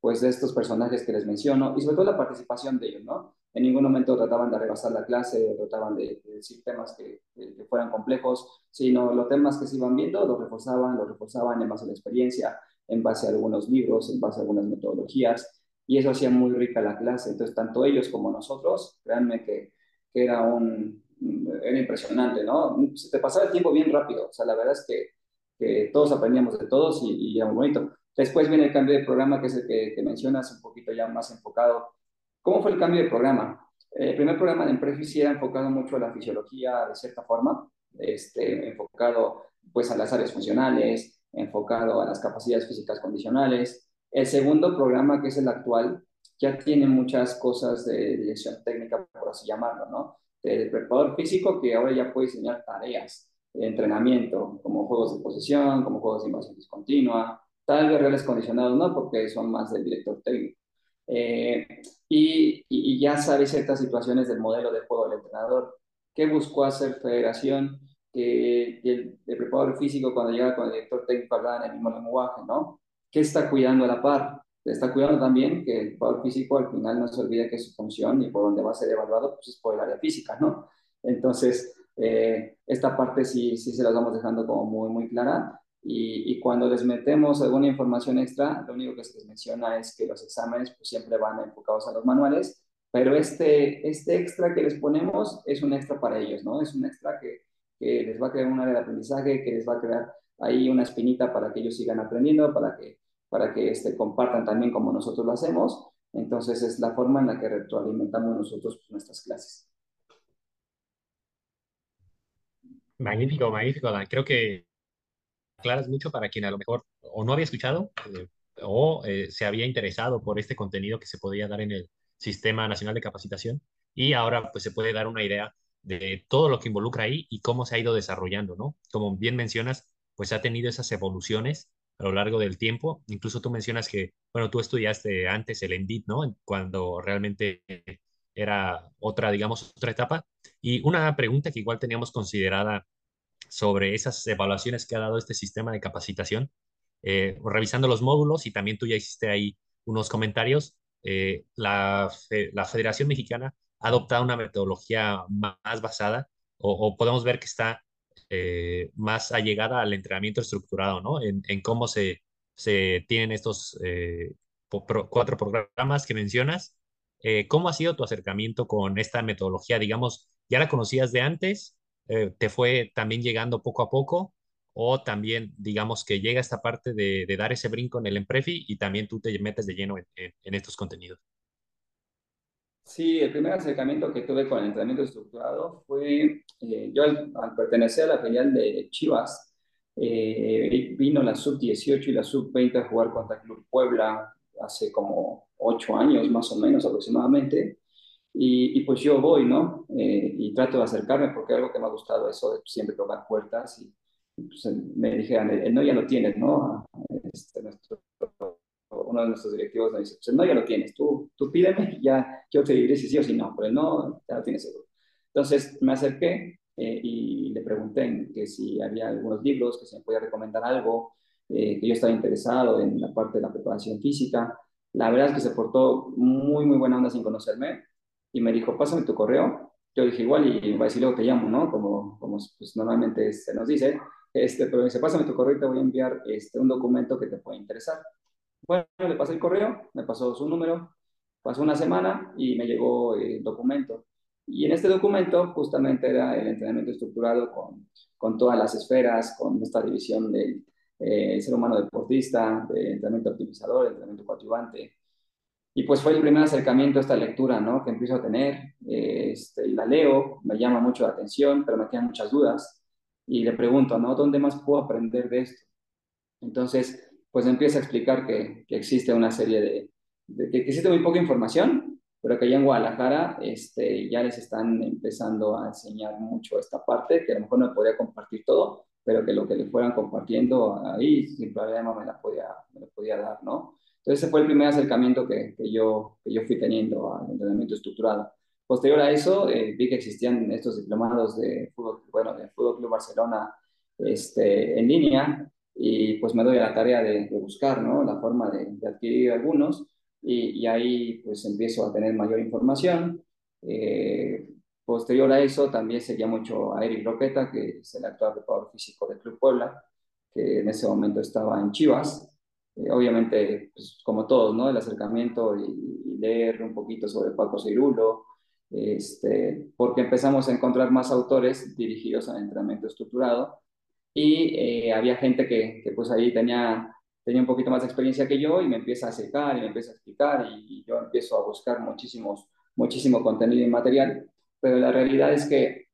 pues de estos personajes que les menciono y sobre todo la participación de ellos, ¿no? En ningún momento trataban de rebasar la clase trataban de, decir temas que, que, fueran complejos, sino los temas que se iban viendo los reforzaban, los reforzaban en base a la experiencia, en base a algunos libros, en base a algunas metodologías y eso hacía muy rica la clase. Entonces, tanto ellos como nosotros, créanme que, que era un, era impresionante, ¿no? Se te pasaba el tiempo bien rápido, o sea, la verdad es que, que todos aprendíamos de todos y, y era muy bonito. Después viene el cambio de programa, que es el que, mencionas, un poquito ya más enfocado. ¿Cómo fue el cambio de programa? El primer programa de Emprefis era enfocado mucho a la fisiología de cierta forma, este, enfocado pues a las áreas funcionales, enfocado a las capacidades físicas condicionales. El segundo programa, que es el actual, ya tiene muchas cosas de dirección técnica, por así llamarlo, ¿no? El preparador físico que ahora ya puede diseñar tareas de entrenamiento, como juegos de posesión, como juegos de invasión discontinua, Tal vez reales condicionados no, porque son más del director técnico. Eh, y, ya sabe ciertas situaciones del modelo de juego del entrenador. ¿Qué buscó hacer Federación? Que, el, preparador físico cuando llega con el director técnico hablaban el mismo lenguaje, ¿no? ¿Qué está cuidando a la par? Está cuidando también que el preparador físico al final no se olvide que su función y por donde va a ser evaluado pues es por el área física, ¿no? Entonces, eh, esta parte sí, sí se la vamos dejando como muy, muy clara y, cuando les metemos alguna información extra, lo único que se les menciona es que los exámenes pues, siempre van enfocados a los manuales, pero este, este extra que les ponemos es un extra para ellos, ¿no? Es un extra que, que les va a crear un área de aprendizaje, que les va a crear ahí una espinita para que ellos sigan aprendiendo, para que, para que este, compartan también como nosotros lo hacemos. Entonces es la forma en la que retroalimentamos nosotros pues, nuestras clases. Magnífico, magnífico. Creo que claras mucho para quien a lo mejor o no había escuchado eh, o eh, se había interesado por este contenido que se podía dar en el Sistema Nacional de Capacitación y ahora pues se puede dar una idea de todo lo que involucra ahí y cómo se ha ido desarrollando, ¿no? Como bien mencionas, pues ha tenido esas evoluciones a lo largo del tiempo. Incluso tú mencionas que, bueno, tú estudiaste antes el ENDIT, ¿no? Cuando realmente era otra, digamos, otra etapa. Y una pregunta que igual teníamos considerada sobre esas evaluaciones que ha dado este sistema de capacitación, eh, revisando los módulos y también tú ya hiciste ahí unos comentarios, eh, la, Federación Mexicana ha adoptado una metodología más basada o, podemos ver que está eh, más allegada al entrenamiento estructurado, ¿no? En, cómo se, se, tienen estos cuatro programas que mencionas. ¿Cómo ha sido tu acercamiento con esta metodología? Digamos, ¿ya la conocías de antes? Eh, te fue también llegando poco a poco o también digamos que llega esta parte de, dar ese brinco en el Emprefi y también tú te metes de lleno en, estos contenidos. Sí, el primer acercamiento que tuve con el entrenamiento estructurado fue, eh, yo al, pertenecer a la filial de Chivas, eh, vino la sub-18 y la sub-20 a jugar contra Club Puebla hace como ocho años más o menos aproximadamente. Y, pues yo voy, ¿no? Eh, y trato de acercarme porque algo que me ha gustado eso de siempre tocar puertas y, pues, me dijeron, el, no ya lo tienes, ¿no? Este, nuestro, uno de nuestros directivos me dice, pues el no ya lo tienes, tú, tú pídeme, ya yo te diré si sí o si no, pero el no ya lo tienes seguro. Entonces me acerqué eh, y le pregunté que si había algunos libros, que si me podía recomendar algo, eh, que yo estaba interesado en la parte de la preparación física. La verdad es que se portó muy, muy buena onda sin conocerme y me dijo, pásame tu correo. Yo dije, igual, y va a decir, luego te llamo, ¿no? Como, como pues, normalmente se nos dice. Este, pero me dice, pásame tu correo y te voy a enviar este, un documento que te puede interesar. Bueno, le pasé el correo, me pasó su número, pasó una semana y me llegó el documento. Y en este documento justamente era el entrenamiento estructurado con, con todas las esferas, con esta división del eh, ser humano deportista, de entrenamiento optimizador, entrenamiento coadyuvante, y pues fue el primer acercamiento a esta lectura, ¿no? Que empiezo a tener, este, la leo, me llama mucho la atención, pero me quedan muchas dudas. Y le pregunto, ¿no? ¿Dónde más puedo aprender de esto? Entonces, pues empieza a explicar que, existe una serie de, de, que existe muy poca información, pero que ya en Guadalajara este, ya les están empezando a enseñar mucho esta parte, que a lo mejor no podía compartir todo, pero que lo que le fueran compartiendo ahí sin problema me la podía, me la podía dar, ¿no? Entonces ese fue el primer acercamiento que, que, yo, que yo fui teniendo al entrenamiento estructurado. Posterior a eso, eh, vi que existían estos diplomados de fútbol, bueno, de Fútbol Club Barcelona este, en línea y pues me doy a la tarea de, buscar, ¿no? La forma de, de adquirir algunos y, y, ahí pues empiezo a tener mayor información. Eh, posterior a eso también seguía mucho a Eric Roqueta, que es el actual preparador físico del Club Puebla, que en ese momento estaba en Chivas. Eh, obviamente, pues, como todos, ¿no? El acercamiento y, leer un poquito sobre Paco Cirulo, este, porque empezamos a encontrar más autores dirigidos al entrenamiento estructurado y eh, había gente que, que, pues ahí tenía, tenía un poquito más de experiencia que yo y me empieza a acercar y me empieza a explicar y, yo empiezo a buscar muchísimos, muchísimo contenido y material, pero la realidad es que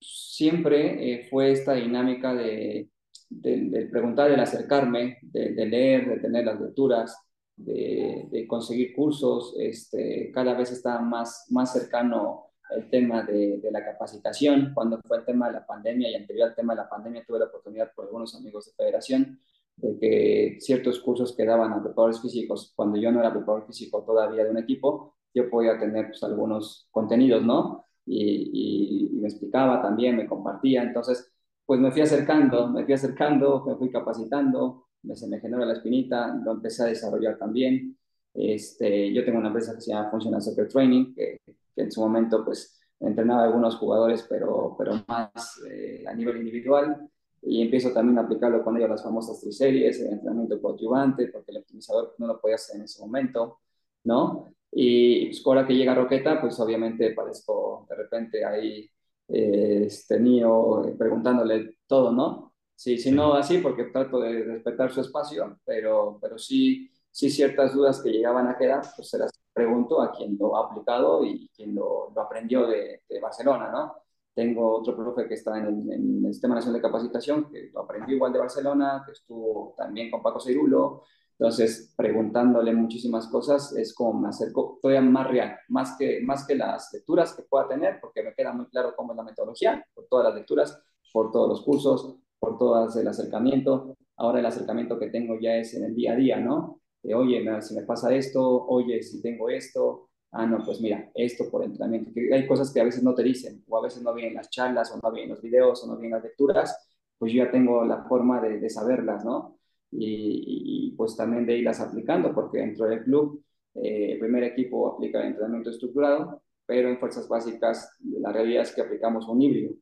siempre eh, fue esta dinámica de de, preguntar, del acercarme, de, leer, de tener las lecturas, de, conseguir cursos, este, cada vez está más, más cercano el tema de, la capacitación. Cuando fue el tema de la pandemia y anterior al tema de la pandemia, tuve la oportunidad por algunos amigos de federación de que ciertos cursos que daban a preparadores físicos, cuando yo no era preparador físico todavía de un equipo, yo podía tener pues, algunos contenidos, ¿no? Y, y, me explicaba también, me compartía. Entonces, pues me fui acercando, me fui acercando, me fui capacitando, me, se me generó la espinita, lo empecé a desarrollar también. Este, yo tengo una empresa que se llama Functional Soccer Training, que, en su momento pues entrenaba a algunos jugadores, pero, pero más eh, a nivel individual. Y empiezo también a aplicarlo con ellos las famosas triseries, el entrenamiento coadyuvante, porque el optimizador no lo podía hacer en ese momento, ¿no? Y pues, ahora que llega Roqueta, pues obviamente parezco de repente ahí eh, este, Nio preguntándole todo, ¿no? Sí, sí, no así porque trato de respetar su espacio, pero, pero sí, sí ciertas dudas que llegaban a quedar, pues se las pregunto a quien lo ha aplicado y quien lo, lo aprendió de, de, Barcelona, ¿no? Tengo otro profe que está en el, en el, Sistema Nacional de Capacitación, que lo aprendió igual de Barcelona, que estuvo también con Paco Cirulo, entonces, preguntándole muchísimas cosas es como me acerco todavía más real, más que, más que las lecturas que pueda tener, porque me queda muy claro cómo es la metodología, por todas las lecturas, por todos los cursos, por todo el acercamiento. Ahora el acercamiento que tengo ya es en el día a día, ¿no? De, oye, si me pasa esto, oye, si tengo esto, ah, no, pues mira, esto por entrenamiento, que hay cosas que a veces no te dicen, o a veces no vienen las charlas, o no vienen los videos, o no vienen las lecturas, pues yo ya tengo la forma de, de saberlas, ¿no? Y, y, pues también de irlas aplicando, porque dentro del club, eh, el primer equipo aplica el entrenamiento estructurado, pero en fuerzas básicas la realidad es que aplicamos un híbrido,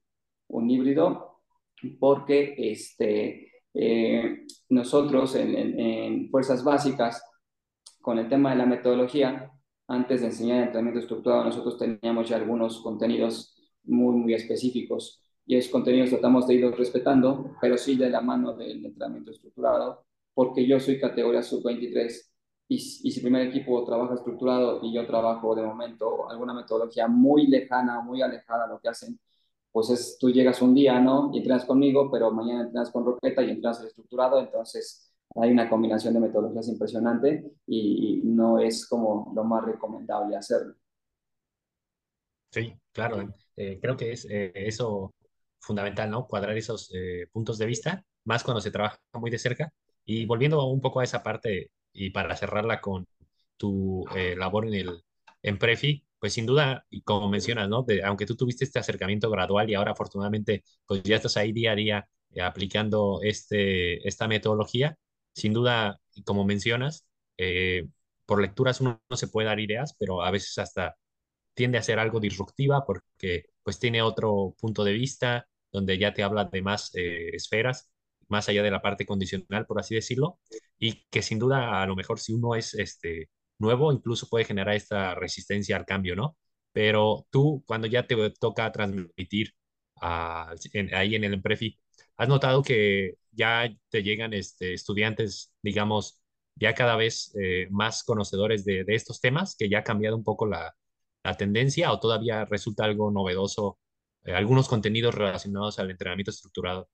un híbrido porque este, eh, nosotros en, fuerzas básicas, con el tema de la metodología, antes de enseñar entrenamiento estructurado, nosotros teníamos ya algunos contenidos muy, muy específicos y esos contenidos tratamos de irlos respetando, pero sí de la mano del entrenamiento estructurado, porque yo soy categoría sub-23 y, y, si primer equipo trabaja estructurado y yo trabajo de momento alguna metodología muy lejana, muy alejada de lo que hacen, pues es, tú llegas un día, ¿no? Y entrenas conmigo, pero mañana entrenas con Roqueta y entrenas estructurado, entonces hay una combinación de metodologías impresionante y, no es como lo más recomendable hacerlo. Sí, claro. Eh, creo que es eh, eso fundamental, ¿no? Cuadrar esos eh, puntos de vista, más cuando se trabaja muy de cerca. Y volviendo un poco a esa parte y para cerrarla con tu eh, labor en el en Prefi, pues sin duda, y como mencionas, ¿no? De, aunque tú tuviste este acercamiento gradual y ahora afortunadamente pues ya estás ahí día a día eh, aplicando este, esta metodología, sin duda, como mencionas, eh, por lecturas uno no se puede dar ideas, pero a veces hasta tiende a ser algo disruptiva porque pues tiene otro punto de vista donde ya te habla de más eh, esferas, más allá de la parte condicional, por así decirlo, y que sin duda a lo mejor si uno es este, nuevo, incluso puede generar esta resistencia al cambio, ¿no? Pero tú, cuando ya te toca transmitir en, ahí en el Emprefi, ¿has notado que ya te llegan este, estudiantes, digamos, ya cada vez eh, más conocedores de, de, estos temas, que ya ha cambiado un poco la, la tendencia o todavía resulta algo novedoso, eh, algunos contenidos relacionados al entrenamiento estructurado?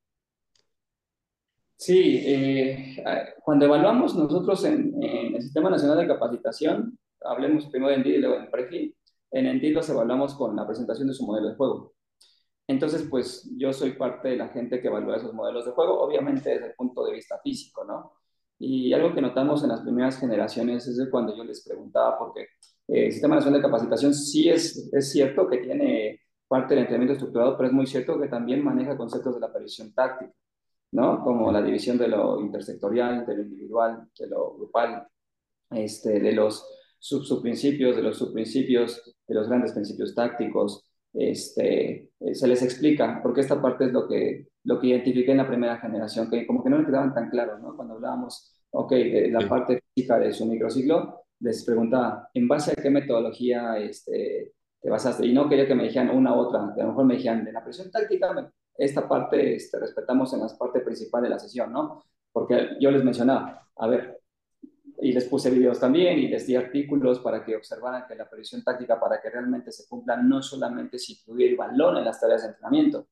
Sí, eh, cuando evaluamos nosotros en, el Sistema Nacional de Capacitación, hablemos primero de Endido y luego en Prefi, en Endido los evaluamos con la presentación de su modelo de juego. Entonces, pues yo soy parte de la gente que evalúa esos modelos de juego, obviamente desde el punto de vista físico, ¿no? Y algo que notamos en las primeras generaciones es de cuando yo les preguntaba, porque el Sistema Nacional de Capacitación sí es, es cierto que tiene parte del entrenamiento estructurado, pero es muy cierto que también maneja conceptos de la previsión táctica, ¿no? Como la división de lo intersectorial, de lo individual, de lo grupal, este, de los sub subprincipios, de los subprincipios, de los grandes principios tácticos, este, eh, se les explica, porque esta parte es lo que, lo que identifiqué en la primera generación, que como que no me quedaban tan claros, ¿no? Cuando hablábamos, ok, de la parte física de su microciclo, les preguntaba, ¿en base a qué metodología este, te basaste? Y no quería que me dijeran una u otra, a lo mejor me dijeran, de la presión táctica, esta parte este, respetamos en la parte principal de la sesión, ¿no? Porque yo les mencionaba, a ver, y les puse videos también y les di artículos para que observaran que la previsión táctica para que realmente se cumpla no solamente si incluir el balón en las tareas de entrenamiento,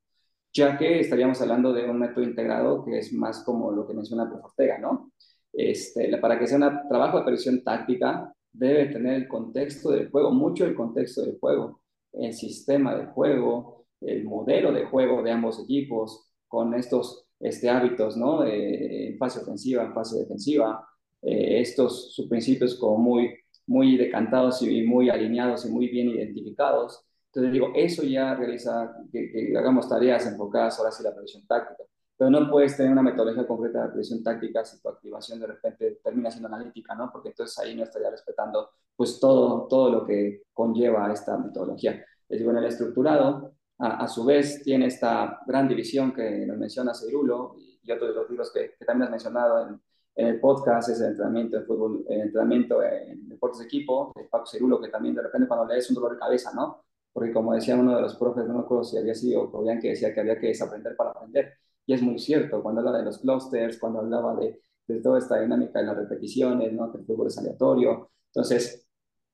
ya que estaríamos hablando de un método integrado que es más como lo que menciona el ¿no? Este, para que sea un trabajo de previsión táctica debe tener el contexto del juego, mucho el contexto del juego, el sistema de juego, el modelo de juego de ambos equipos, con estos este, hábitos, ¿no? En fase ofensiva, en fase defensiva, eh, estos sus principios como muy, muy decantados y muy alineados y muy bien identificados. Entonces digo, eso ya realiza que, que hagamos tareas enfocadas ahora sí la previsión táctica. Pero no puedes tener una metodología concreta de previsión táctica si tu activación de repente termina siendo analítica, ¿no? Porque entonces ahí no estaría respetando pues todo, todo lo que conlleva esta metodología. Les digo, en el estructurado, a, su vez, tiene esta gran división que nos menciona Ceirulo y, y otros de los libros que, también has mencionado en, en el podcast es el entrenamiento de fútbol, el entrenamiento en deportes de equipo, de Paco Cerulo, que también de repente cuando lees un dolor de cabeza, ¿no? Porque como decía uno de los profes, no me acuerdo si había sido Fabián, que decía que había que desaprender para aprender. Y es muy cierto, cuando habla de los clusters, cuando hablaba de, de toda esta dinámica de las repeticiones, ¿no? Que el fútbol es aleatorio. Entonces,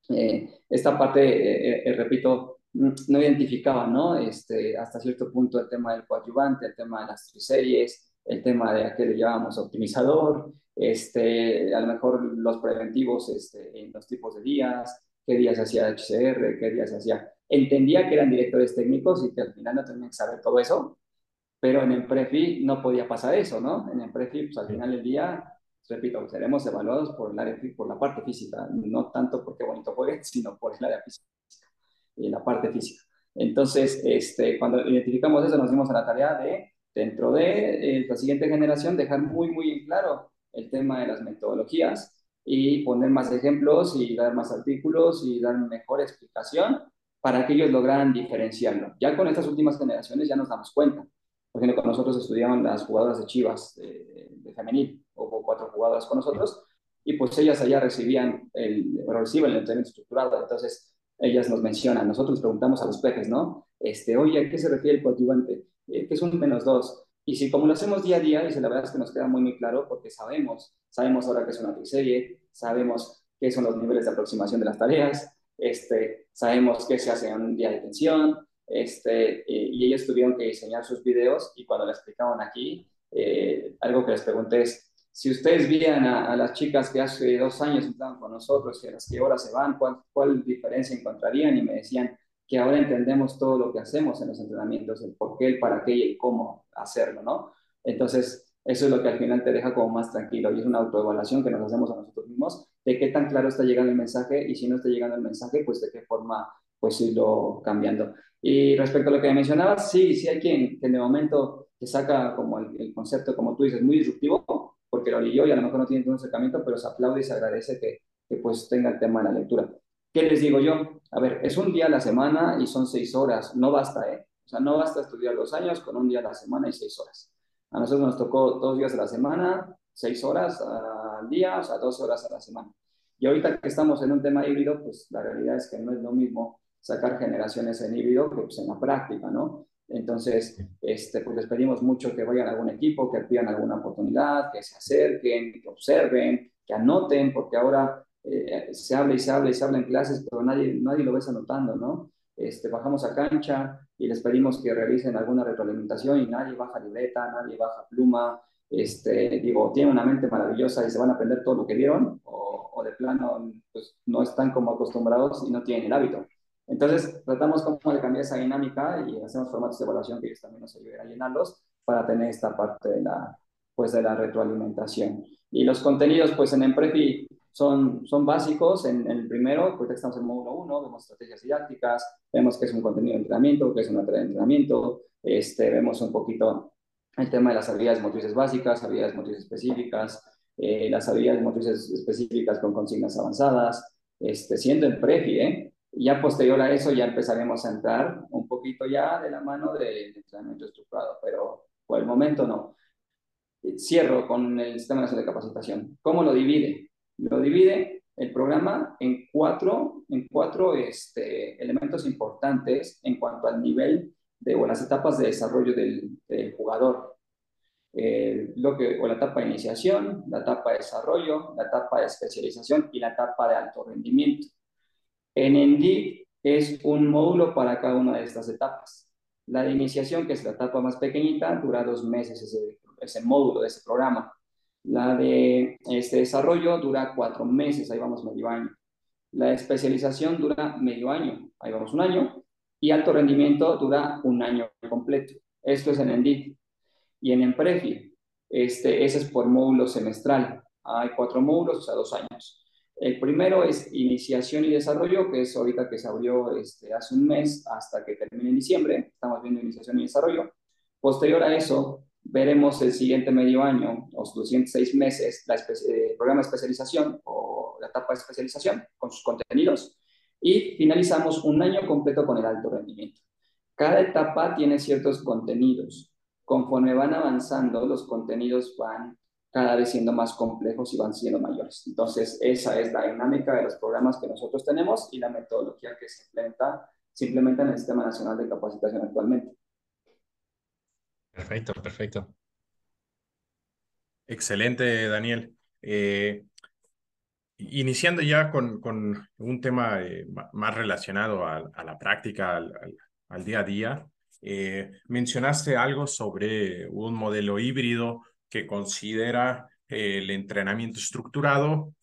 eh, esta parte, eh, eh, repito, no identificaba, ¿no? Este, hasta cierto punto el tema del coadyuvante, el tema de las triseries, el tema de a qué le llamamos optimizador, este, a lo mejor los preventivos este, en los tipos de días, qué días hacía HCR, qué días hacía. Entendía que eran directores técnicos y que al final no tenían que saber todo eso, pero en el Prefi no podía pasar eso, ¿no? En el Prefi, pues al final del día, repito, seremos evaluados por, el área, por la parte física, no tanto porque bonito juegue, sino por el área física y la parte física. Entonces, este, cuando identificamos eso, nos dimos a la tarea de, dentro de eh, la siguiente generación, dejar muy, muy claro el tema de las metodologías y poner más ejemplos y dar más artículos y dar mejor explicación para que ellos lograran diferenciarlo. Ya con estas últimas generaciones ya nos damos cuenta. Por ejemplo, con nosotros estudiaban las jugadoras de Chivas de, de femenil, hubo cuatro jugadoras con nosotros, y pues ellas allá recibían el, reciben el entrenamiento estructurado, entonces ellas nos mencionan, nosotros preguntamos a los peces, ¿no? Este, oye, ¿a qué se refiere el coadyuvante? Eh, ¿Qué es un menos dos? Y si como lo hacemos día a día, y la verdad es que nos queda muy, muy claro, porque sabemos, sabemos ahora que es una triserie, sabemos qué son los niveles de aproximación de las tareas, este, sabemos qué se hace en un día de tensión, este, y ellos tuvieron que diseñar sus videos y cuando le explicaban aquí, eh, algo que les pregunté es, si ustedes vieran a, las chicas que hace dos años estaban con nosotros y a las que ahora se van, ¿cuál, ¿cuál diferencia encontrarían? Y me decían que ahora entendemos todo lo que hacemos en los entrenamientos, el por qué, el para qué y el cómo hacerlo, ¿no? Entonces, eso es lo que al final te deja como más tranquilo y es una autoevaluación que nos hacemos a nosotros mismos de qué tan claro está llegando el mensaje y si no está llegando el mensaje, pues de qué forma pues irlo cambiando. Y respecto a lo que mencionabas, sí, sí hay quien, que en el momento te saca como el, concepto, como tú dices, muy disruptivo, porque lo leyó y a lo mejor no tiene un acercamiento, pero se aplaude y se agradece que, que pues tenga el tema de la lectura. ¿Qué les digo yo? A ver, es un día a la semana y son seis horas, no basta, ¿eh? O sea, no basta estudiar los años con un día a la semana y seis horas. A nosotros nos tocó dos días a la semana, seis horas al día, o sea, dos horas a la semana. Y ahorita que estamos en un tema híbrido, pues la realidad es que no es lo mismo sacar generaciones en híbrido pues, en la práctica, ¿no? Entonces, este, pues les pedimos mucho que vayan a algún equipo, que pidan alguna oportunidad, que se acerquen, que observen, que anoten, porque ahora eh, se habla y se habla y se habla en clases, pero nadie, nadie lo ves anotando, ¿no? Este, bajamos a cancha y les pedimos que realicen alguna retroalimentación y nadie baja libreta, nadie baja pluma, este, digo, tienen una mente maravillosa y se van a aprender todo lo que vieron, o, o de plano pues, no están como acostumbrados y no tienen el hábito. Entonces, tratamos como de cambiar esa dinámica y hacemos formatos de evaluación que ellos también nos ayuden a llenarlos para tener esta parte de la, pues, de la retroalimentación. Y los contenidos, pues en Emprefi son, son básicos. En, el primero, porque estamos en módulo 1, vemos estrategias didácticas, vemos que es un contenido de entrenamiento, que es una tarea de entrenamiento, este, vemos un poquito el tema de las habilidades motrices básicas, habilidades motrices específicas, eh, las habilidades motrices específicas con consignas avanzadas, este, siendo en prefi, ¿eh? Ya posterior a eso ya empezaremos a entrar un poquito ya de la mano del entrenamiento estructurado, pero por el momento no. Cierro con el Sistema de Capacitación. ¿Cómo lo divide? Lo divide el programa en cuatro, en cuatro este, elementos importantes en cuanto al nivel de, o las etapas de desarrollo del, jugador. Eh, lo que, o la etapa de iniciación, la etapa de desarrollo, la etapa de especialización y la etapa de alto rendimiento. ENDIC es un módulo para cada una de estas etapas. La de iniciación, que es la etapa más pequeñita, dura dos meses ese, ese módulo de ese programa. La de este desarrollo dura cuatro meses, ahí vamos medio año. La de especialización dura medio año, ahí vamos un año. Y alto rendimiento dura un año completo. Esto es en ENDIC. Y en EMPREFI, este, ese es por módulo semestral. Hay cuatro módulos, o sea, dos años. El primero es iniciación y desarrollo, que es ahorita que se abrió este, hace un mes hasta que termine en diciembre. Estamos viendo iniciación y desarrollo. Posterior a eso, veremos el siguiente medio año, o los siguientes seis meses, el eh, programa de especialización o la etapa de especialización con sus contenidos. Y finalizamos un año completo con el alto rendimiento. Cada etapa tiene ciertos contenidos. Conforme van avanzando, los contenidos van cada vez siendo más complejos y van siendo mayores. Entonces, esa es la dinámica de los programas que nosotros tenemos y la metodología que se implementa, se implementa en el Sistema Nacional de Capacitación actualmente. Perfecto, perfecto. Excelente, Daniel. Eh, iniciando ya con, con un tema eh, más relacionado a, a la práctica, al, al, día a día, eh, mencionaste algo sobre un modelo híbrido que considera eh, el entrenamiento estructurado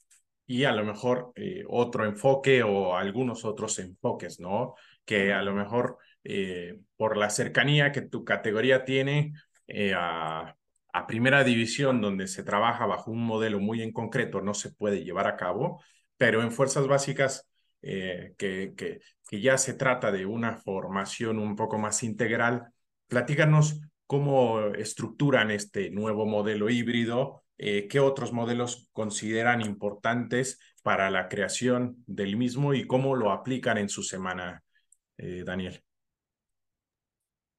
y a lo mejor eh, otro enfoque o algunos otros enfoques, ¿no? Que a lo mejor eh, por la cercanía que tu categoría tiene a, a primera división, donde se trabaja bajo un modelo muy en concreto, no se puede llevar a cabo, pero en fuerzas básicas, que, que, que ya se trata de una formación un poco más integral, platícanos cómo estructuran este nuevo modelo híbrido, eh, qué otros modelos consideran importantes para la creación del mismo y cómo lo aplican en su semana, eh, Daniel.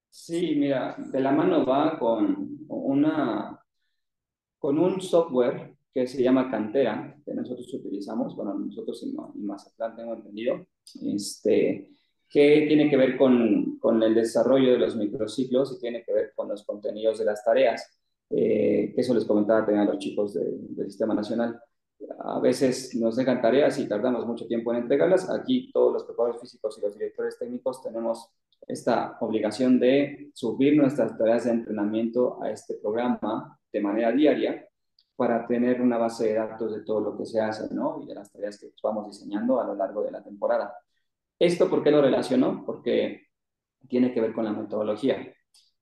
Sí, mira, de la mano va con una con un software que se llama Cantera, que nosotros utilizamos, bueno, nosotros en, Mazatlán tengo entendido, este, que tiene que ver con, con, el desarrollo de los microciclos y tiene que ver con los contenidos de las tareas, eh, eso les comentaba también a los chicos del Sistema Nacional. A veces nos dejan tareas y tardamos mucho tiempo en entregarlas. Aquí todos los preparadores físicos y los directores técnicos tenemos esta obligación de subir nuestras tareas de entrenamiento a este programa de manera diaria para tener una base de datos de todo lo que se hace, ¿no? Y de las tareas que vamos diseñando a lo largo de la temporada. ¿Esto por qué lo relaciono? Porque tiene que ver con la metodología.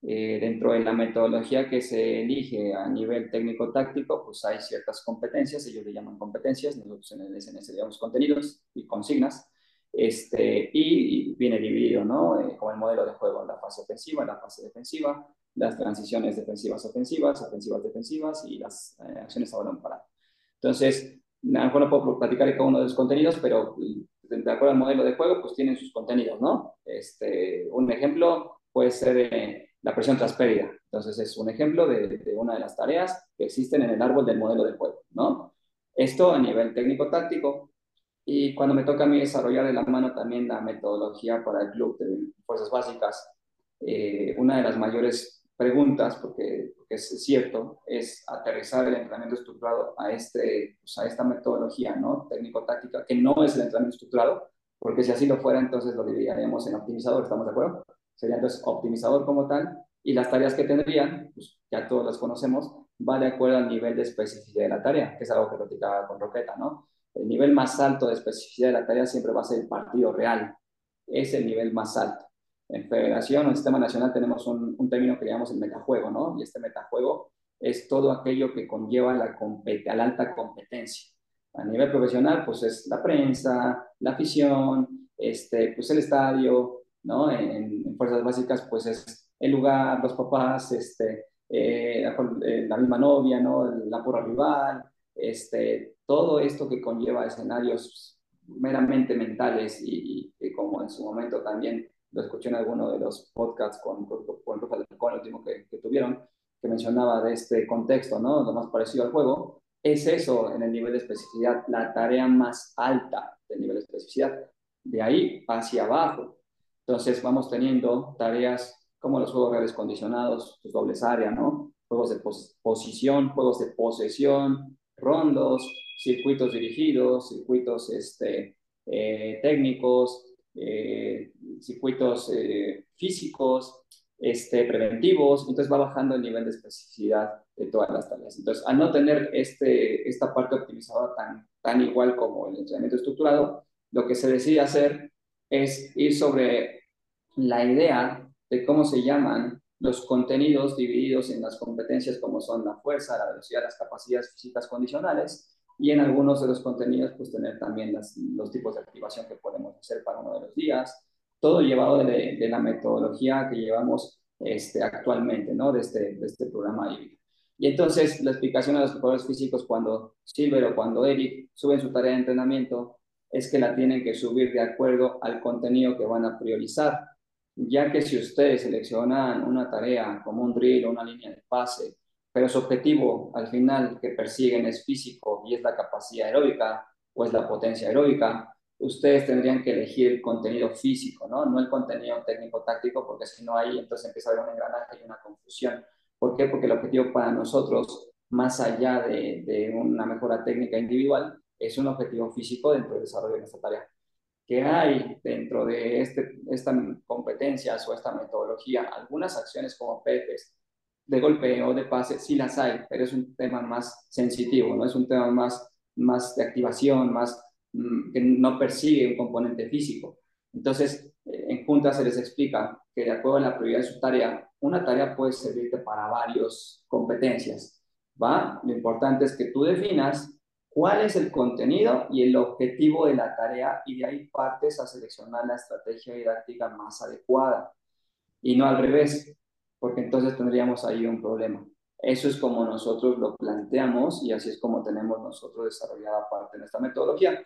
Eh, dentro de la metodología que se elige a nivel técnico-táctico, pues hay ciertas competencias, ellos le llaman competencias, nosotros en el SNS le llamamos contenidos y consignas, este, y, viene dividido, ¿no? Eh, como el modelo de juego, la fase ofensiva, la fase defensiva, las transiciones defensivas ofensivas, ofensivas defensivas y las eh, acciones a balón parado. Entonces, a lo mejor no puedo platicar de cada uno de los contenidos, pero de acuerdo al modelo de juego, pues tienen sus contenidos, ¿no? Este, un ejemplo puede ser eh, la presión tras pérdida. Entonces, es un ejemplo de, de, una de las tareas que existen en el árbol del modelo de juego, ¿no? Esto a nivel técnico-táctico. Y cuando me toca a mí desarrollar de la mano también la metodología para el club de fuerzas básicas, eh, una de las mayores preguntas, porque, es cierto, es aterrizar el entrenamiento estructurado a, este, pues, a esta metodología ¿no? técnico-táctica, que no es el entrenamiento estructurado, porque si así lo fuera, entonces lo dividiríamos en optimizador, ¿estamos de acuerdo? Sería entonces optimizador como tal, y las tareas que tendrían, pues ya todos las conocemos, va de acuerdo al nivel de especificidad de la tarea, que es algo que platicaba con Roqueta, ¿no? El nivel más alto de especificidad de la tarea siempre va a ser el partido real, es el nivel más alto en federación o en sistema nacional tenemos un, un, término que llamamos el metajuego, ¿no? Y este metajuego es todo aquello que conlleva la, la alta competencia. A nivel profesional, pues es la prensa, la afición, este, pues el estadio, ¿no? En, fuerzas básicas, pues es el lugar, los papás, este, eh, eh, la, misma novia, ¿no? La pura rival, este, todo esto que conlleva escenarios meramente mentales y, y como en su momento también lo escuché en alguno de los podcasts con, con, con, el último que, que, tuvieron, que mencionaba de este contexto, ¿no? Lo más parecido al juego, es eso en el nivel de especificidad, la tarea más alta del nivel de especificidad. De ahí hacia abajo. Entonces vamos teniendo tareas como los juegos reales condicionados, sus dobles área, ¿no? Juegos de posición, juegos de posesión, rondos, circuitos dirigidos, circuitos este, eh, técnicos, eh, circuitos eh, físicos, este, preventivos, entonces va bajando el nivel de especificidad de todas las tareas. Entonces, al no tener este, esta parte optimizada tan, tan igual como el entrenamiento estructurado, lo que se decide hacer es ir sobre la idea de cómo se llaman los contenidos divididos en las competencias como son la fuerza, la velocidad, las capacidades físicas condicionales, y en algunos de los contenidos pues tener también las, los tipos de activación que podemos hacer para uno de los días, todo llevado de, la metodología que llevamos este, actualmente, ¿no? De este, este programa. Y entonces la explicación a los preparadores físicos cuando Silver o cuando Eric suben su tarea de entrenamiento es que la tienen que subir de acuerdo al contenido que van a priorizar, ya que si ustedes seleccionan una tarea como un drill o una línea de pase pero su objetivo al final que persiguen es físico y es la capacidad aeróbica o es la potencia aeróbica, ustedes tendrían que elegir el contenido físico, ¿no? No el contenido técnico-táctico, porque si no hay, entonces empieza a haber un engranaje y una confusión. ¿Por qué? Porque el objetivo para nosotros, más allá de, una mejora técnica individual, es un objetivo físico dentro del desarrollo de nuestra tarea. ¿Qué hay dentro de este, esta competencias o esta metodología? Algunas acciones como PEPs, de golpeo, de pase, sí las hay, pero es un tema más sensitivo, ¿no? Es un tema más, más de activación, más que no persigue un componente físico. Entonces, eh, junta se les explica que de acuerdo a la prioridad de su tarea, una tarea puede servirte para varias competencias, ¿va? Lo importante es que tú definas cuál es el contenido y el objetivo de la tarea y de ahí partes a seleccionar la estrategia didáctica más adecuada y no al revés, porque entonces tendríamos ahí un problema. Eso es como nosotros lo planteamos y así es como tenemos nosotros desarrollada parte de nuestra metodología.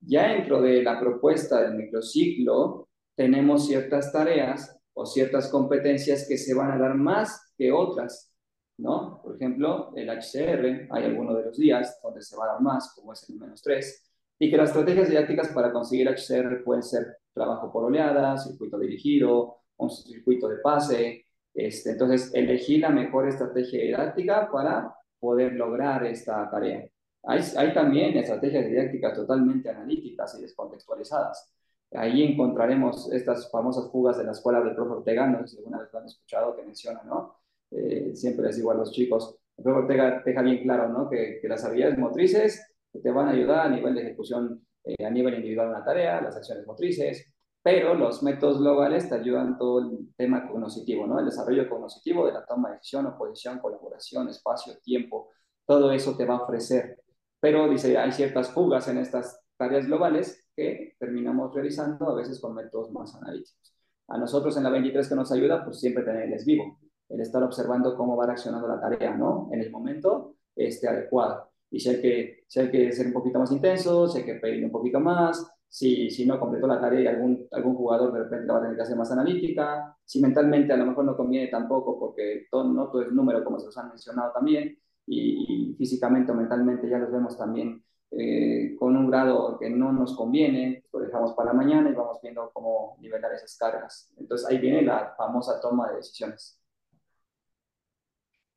Ya dentro de la propuesta del microciclo, tenemos ciertas tareas o ciertas competencias que se van a dar más que otras, ¿no? Por ejemplo, el HCR, hay algunos de los días donde se va a dar más, como es el menos 3, y que las estrategias didácticas para conseguir HCR pueden ser trabajo por oleada, circuito dirigido, un circuito de pase, este, entonces elegir la mejor estrategia didáctica para poder lograr esta tarea. Hay, hay también estrategias didácticas totalmente analíticas y descontextualizadas. Ahí encontraremos estas famosas fugas de la escuela del profe Ortega, no sé si alguna vez lo han escuchado, que menciona, ¿no? Eh, siempre les digo a los chicos, el profe Ortega deja bien claro, ¿no? Que, que las habilidades motrices te van a ayudar a nivel de ejecución, eh, a nivel individual una tarea, las acciones motrices, pero los métodos globales te ayudan todo el tema cognitivo, ¿no? El desarrollo cognitivo de la toma de decisión, oposición, colaboración, espacio, tiempo, todo eso te va a ofrecer. Pero dice, hay ciertas fugas en estas tareas globales que terminamos realizando a veces con métodos más analíticos. A nosotros en la 23 que nos ayuda, pues siempre tenerles vivo, el estar observando cómo va reaccionando la tarea, ¿no? En el momento este, adecuado. Y si hay, que, si hay que ser un poquito más intenso, si hay que pedir un poquito más, si, si no completó la tarea y algún, algún jugador de repente va a tener que hacer más analítica, si mentalmente a lo mejor no conviene tampoco porque todo, no todo es número como se los han mencionado también, y, físicamente o mentalmente ya los vemos también eh, con un grado que no nos conviene, lo dejamos para mañana y vamos viendo cómo nivelar esas cargas. Entonces ahí viene la famosa toma de decisiones.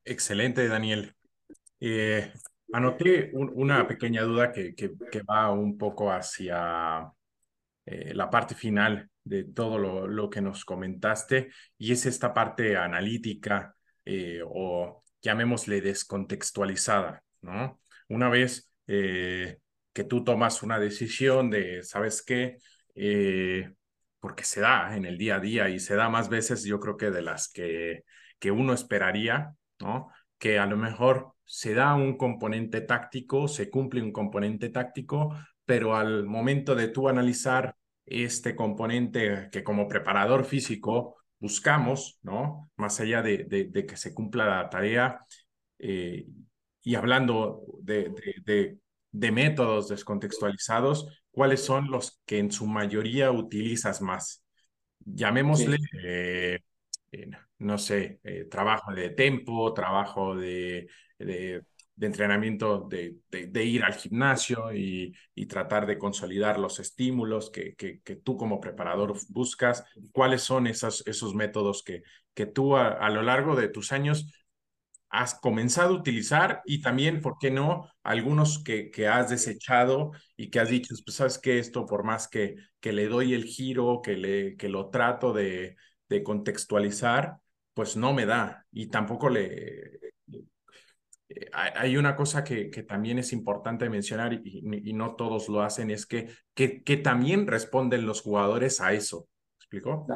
Excelente, Daniel. Eh, anoté una pequeña duda que, que, que, va un poco hacia eh, la parte final de todo lo, lo, que nos comentaste y es esta parte analítica eh, o llamémosle descontextualizada, ¿no? Una vez eh, que tú tomas una decisión de, ¿sabes qué? Eh, porque se da en el día a día y se da más veces, yo creo que de las que, que uno esperaría, ¿no? Que a lo mejor se da un componente táctico, se cumple un componente táctico, pero al momento de tú analizar este componente que como preparador físico buscamos, ¿no? Más allá de, de, de que se cumpla la tarea, eh, y hablando de, de, de, métodos descontextualizados, ¿cuáles son los que en su mayoría utilizas más? Llamémosle, sí. eh, eh, no sé, eh, trabajo de tempo, trabajo de, de, de entrenamiento, de, ir al gimnasio y, y, tratar de consolidar los estímulos que, que, tú como preparador buscas. ¿Cuáles son esos métodos que, que tú a, a lo largo de tus años has comenzado a utilizar y también, ¿por qué no? Algunos que, que has desechado y que has dicho, pues sabes que esto, por más que, que le doy el giro, que, le, que lo trato de, de contextualizar, pues no me da y tampoco le... Eh, hay una cosa que, que también es importante mencionar y, y, no todos lo hacen, es que, que, que también responden los jugadores a eso. ¿Me explicó?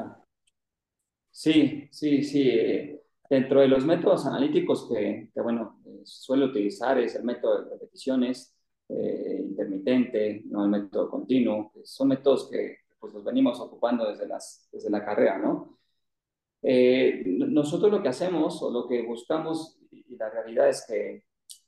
Sí, sí, sí. Dentro de los métodos analíticos que, que bueno, eh, suele utilizar es el método de repeticiones, eh, intermitente, no el método continuo, son métodos que pues, los venimos ocupando desde, las, desde la carrera, ¿no? Eh, nosotros lo que hacemos o lo que buscamos, y la realidad es que,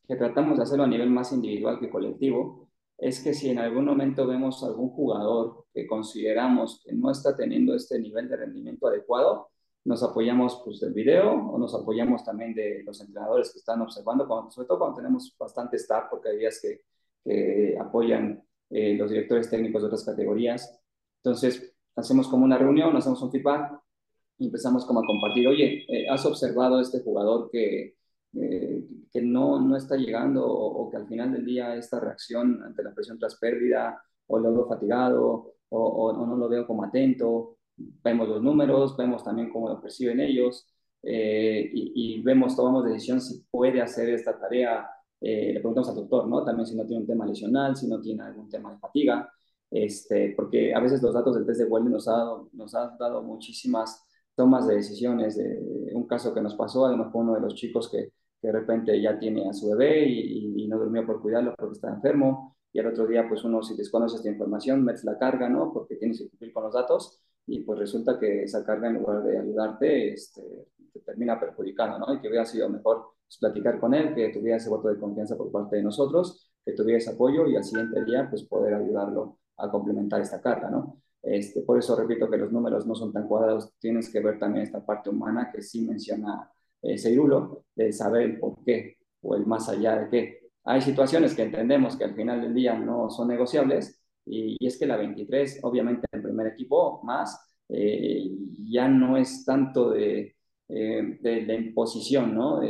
que tratamos de hacerlo a nivel más individual que colectivo, es que si en algún momento vemos algún jugador que consideramos que no está teniendo este nivel de rendimiento adecuado, nos apoyamos pues, del video o nos apoyamos también de los entrenadores que están observando, cuando, sobre todo cuando tenemos bastante staff, porque hay días que, que apoyan eh, los directores técnicos de otras categorías. Entonces, hacemos como una reunión, hacemos un feedback y empezamos como a compartir, oye, eh, ¿has observado este jugador que, eh, que no, no está llegando o, o, que al final del día esta reacción ante la presión tras pérdida o lo veo fatigado o, o, o no lo veo como atento vemos los números, vemos también cómo lo perciben ellos eh, y, y, vemos, tomamos decisión si puede hacer esta tarea. Eh, le preguntamos al doctor, ¿no? También si no tiene un tema lesional, si no tiene algún tema de fatiga. este, porque a veces los datos del test de Wellen nos, ha dado, nos han dado muchísimas tomas de decisiones. De un caso que nos pasó, además fue uno de los chicos que de repente ya tiene a su bebé y, y, no durmió por cuidarlo porque está enfermo, y al otro día pues uno si desconoce esta información, metes la carga, ¿no? Porque tienes que cumplir con los datos, y pues resulta que esa carga en lugar de ayudarte, este, te termina perjudicando, ¿no? Y que hubiera sido mejor pues, platicar con él, que tuviera ese voto de confianza por parte de nosotros, que tuviera ese apoyo y al siguiente día pues poder ayudarlo a complementar esta carga, ¿no? Este, por eso repito que los números no son tan cuadrados, tienes que ver también esta parte humana que sí menciona eh, Seirulo, de saber por qué o el más allá de qué. Hay situaciones que entendemos que al final del día no son negociables y, es que la 23, obviamente el primer equipo más, eh, ya no es tanto de, eh, de la imposición, ¿no?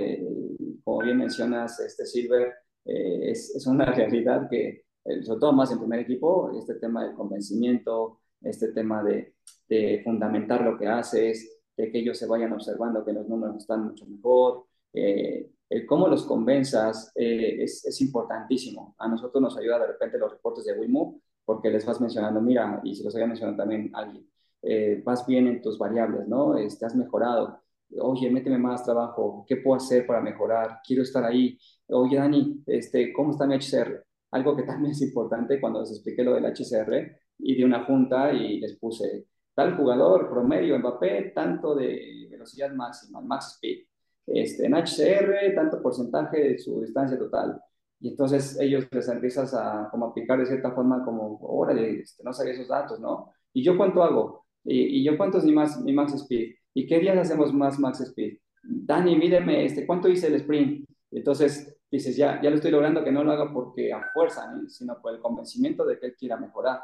como bien mencionas, este Silver, es, es, una realidad que, sobre todo más en primer equipo, este tema del convencimiento, este tema de, de fundamentar lo que haces, de que ellos se vayan observando que los números están mucho mejor, eh, el cómo los convenzas eh, es, es, importantísimo. A nosotros nos ayuda de repente los reportes de Wimu, porque les vas mencionando, mira, y si los había mencionado también alguien, eh, vas bien en tus variables, ¿no? Este, has mejorado. Oye, méteme más trabajo, ¿qué puedo hacer para mejorar? Quiero estar ahí. Oye, Dani, este, ¿cómo está mi HCR? Algo que también es importante cuando les expliqué lo del HCR y de una junta y les puse tal jugador promedio Mbappé, tanto de velocidad máxima, max speed. Este, en HCR, tanto porcentaje de su distancia total. Y entonces ellos les empiezas a como aplicar de cierta forma como, órale, este, no sabía esos datos, ¿no? ¿Y yo cuánto hago? ¿Y, y yo cuánto es mi max, mi max speed? ¿Y qué días hacemos más max speed? Dani, mídeme, este, ¿cuánto hice el sprint? Entonces dices, ya, ya lo estoy logrando, que no lo haga porque a fuerza, ¿no? sino por el convencimiento de que él quiera mejorar.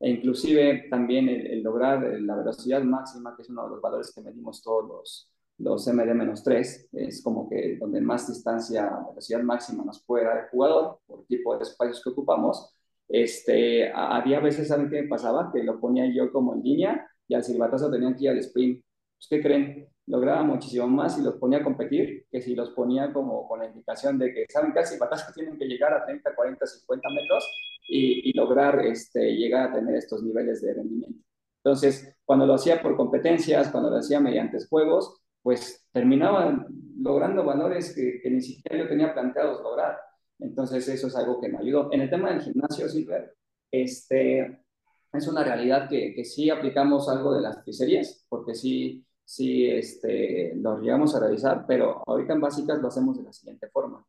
E inclusive también el, lograr la velocidad máxima, que es uno de los valores que medimos todos los, los MD-3, es como que donde más distancia, velocidad máxima nos puede dar el jugador por tipo de espacios que ocupamos. Este, había veces, ¿saben qué me pasaba? Que lo ponía yo como en línea y al silbatazo tenían que ir al sprint. Pues, ¿Qué creen? Lograba muchísimo más si los ponía a competir que si los ponía como con la indicación de que, ¿saben qué? Al silbatazo tienen que llegar a 30, 40, 50 metros y, lograr este, llegar a tener estos niveles de rendimiento. Entonces, cuando lo hacía por competencias, cuando lo hacía mediante juegos, pues terminaban logrando valores que, que, ni siquiera yo tenía planteados lograr. Entonces eso es algo que me ayudó. En el tema del gimnasio, Silver, este, es una realidad que, que sí aplicamos algo de las pizzerías, porque sí, sí este, lo llegamos a realizar, pero ahorita en básicas lo hacemos de la siguiente forma.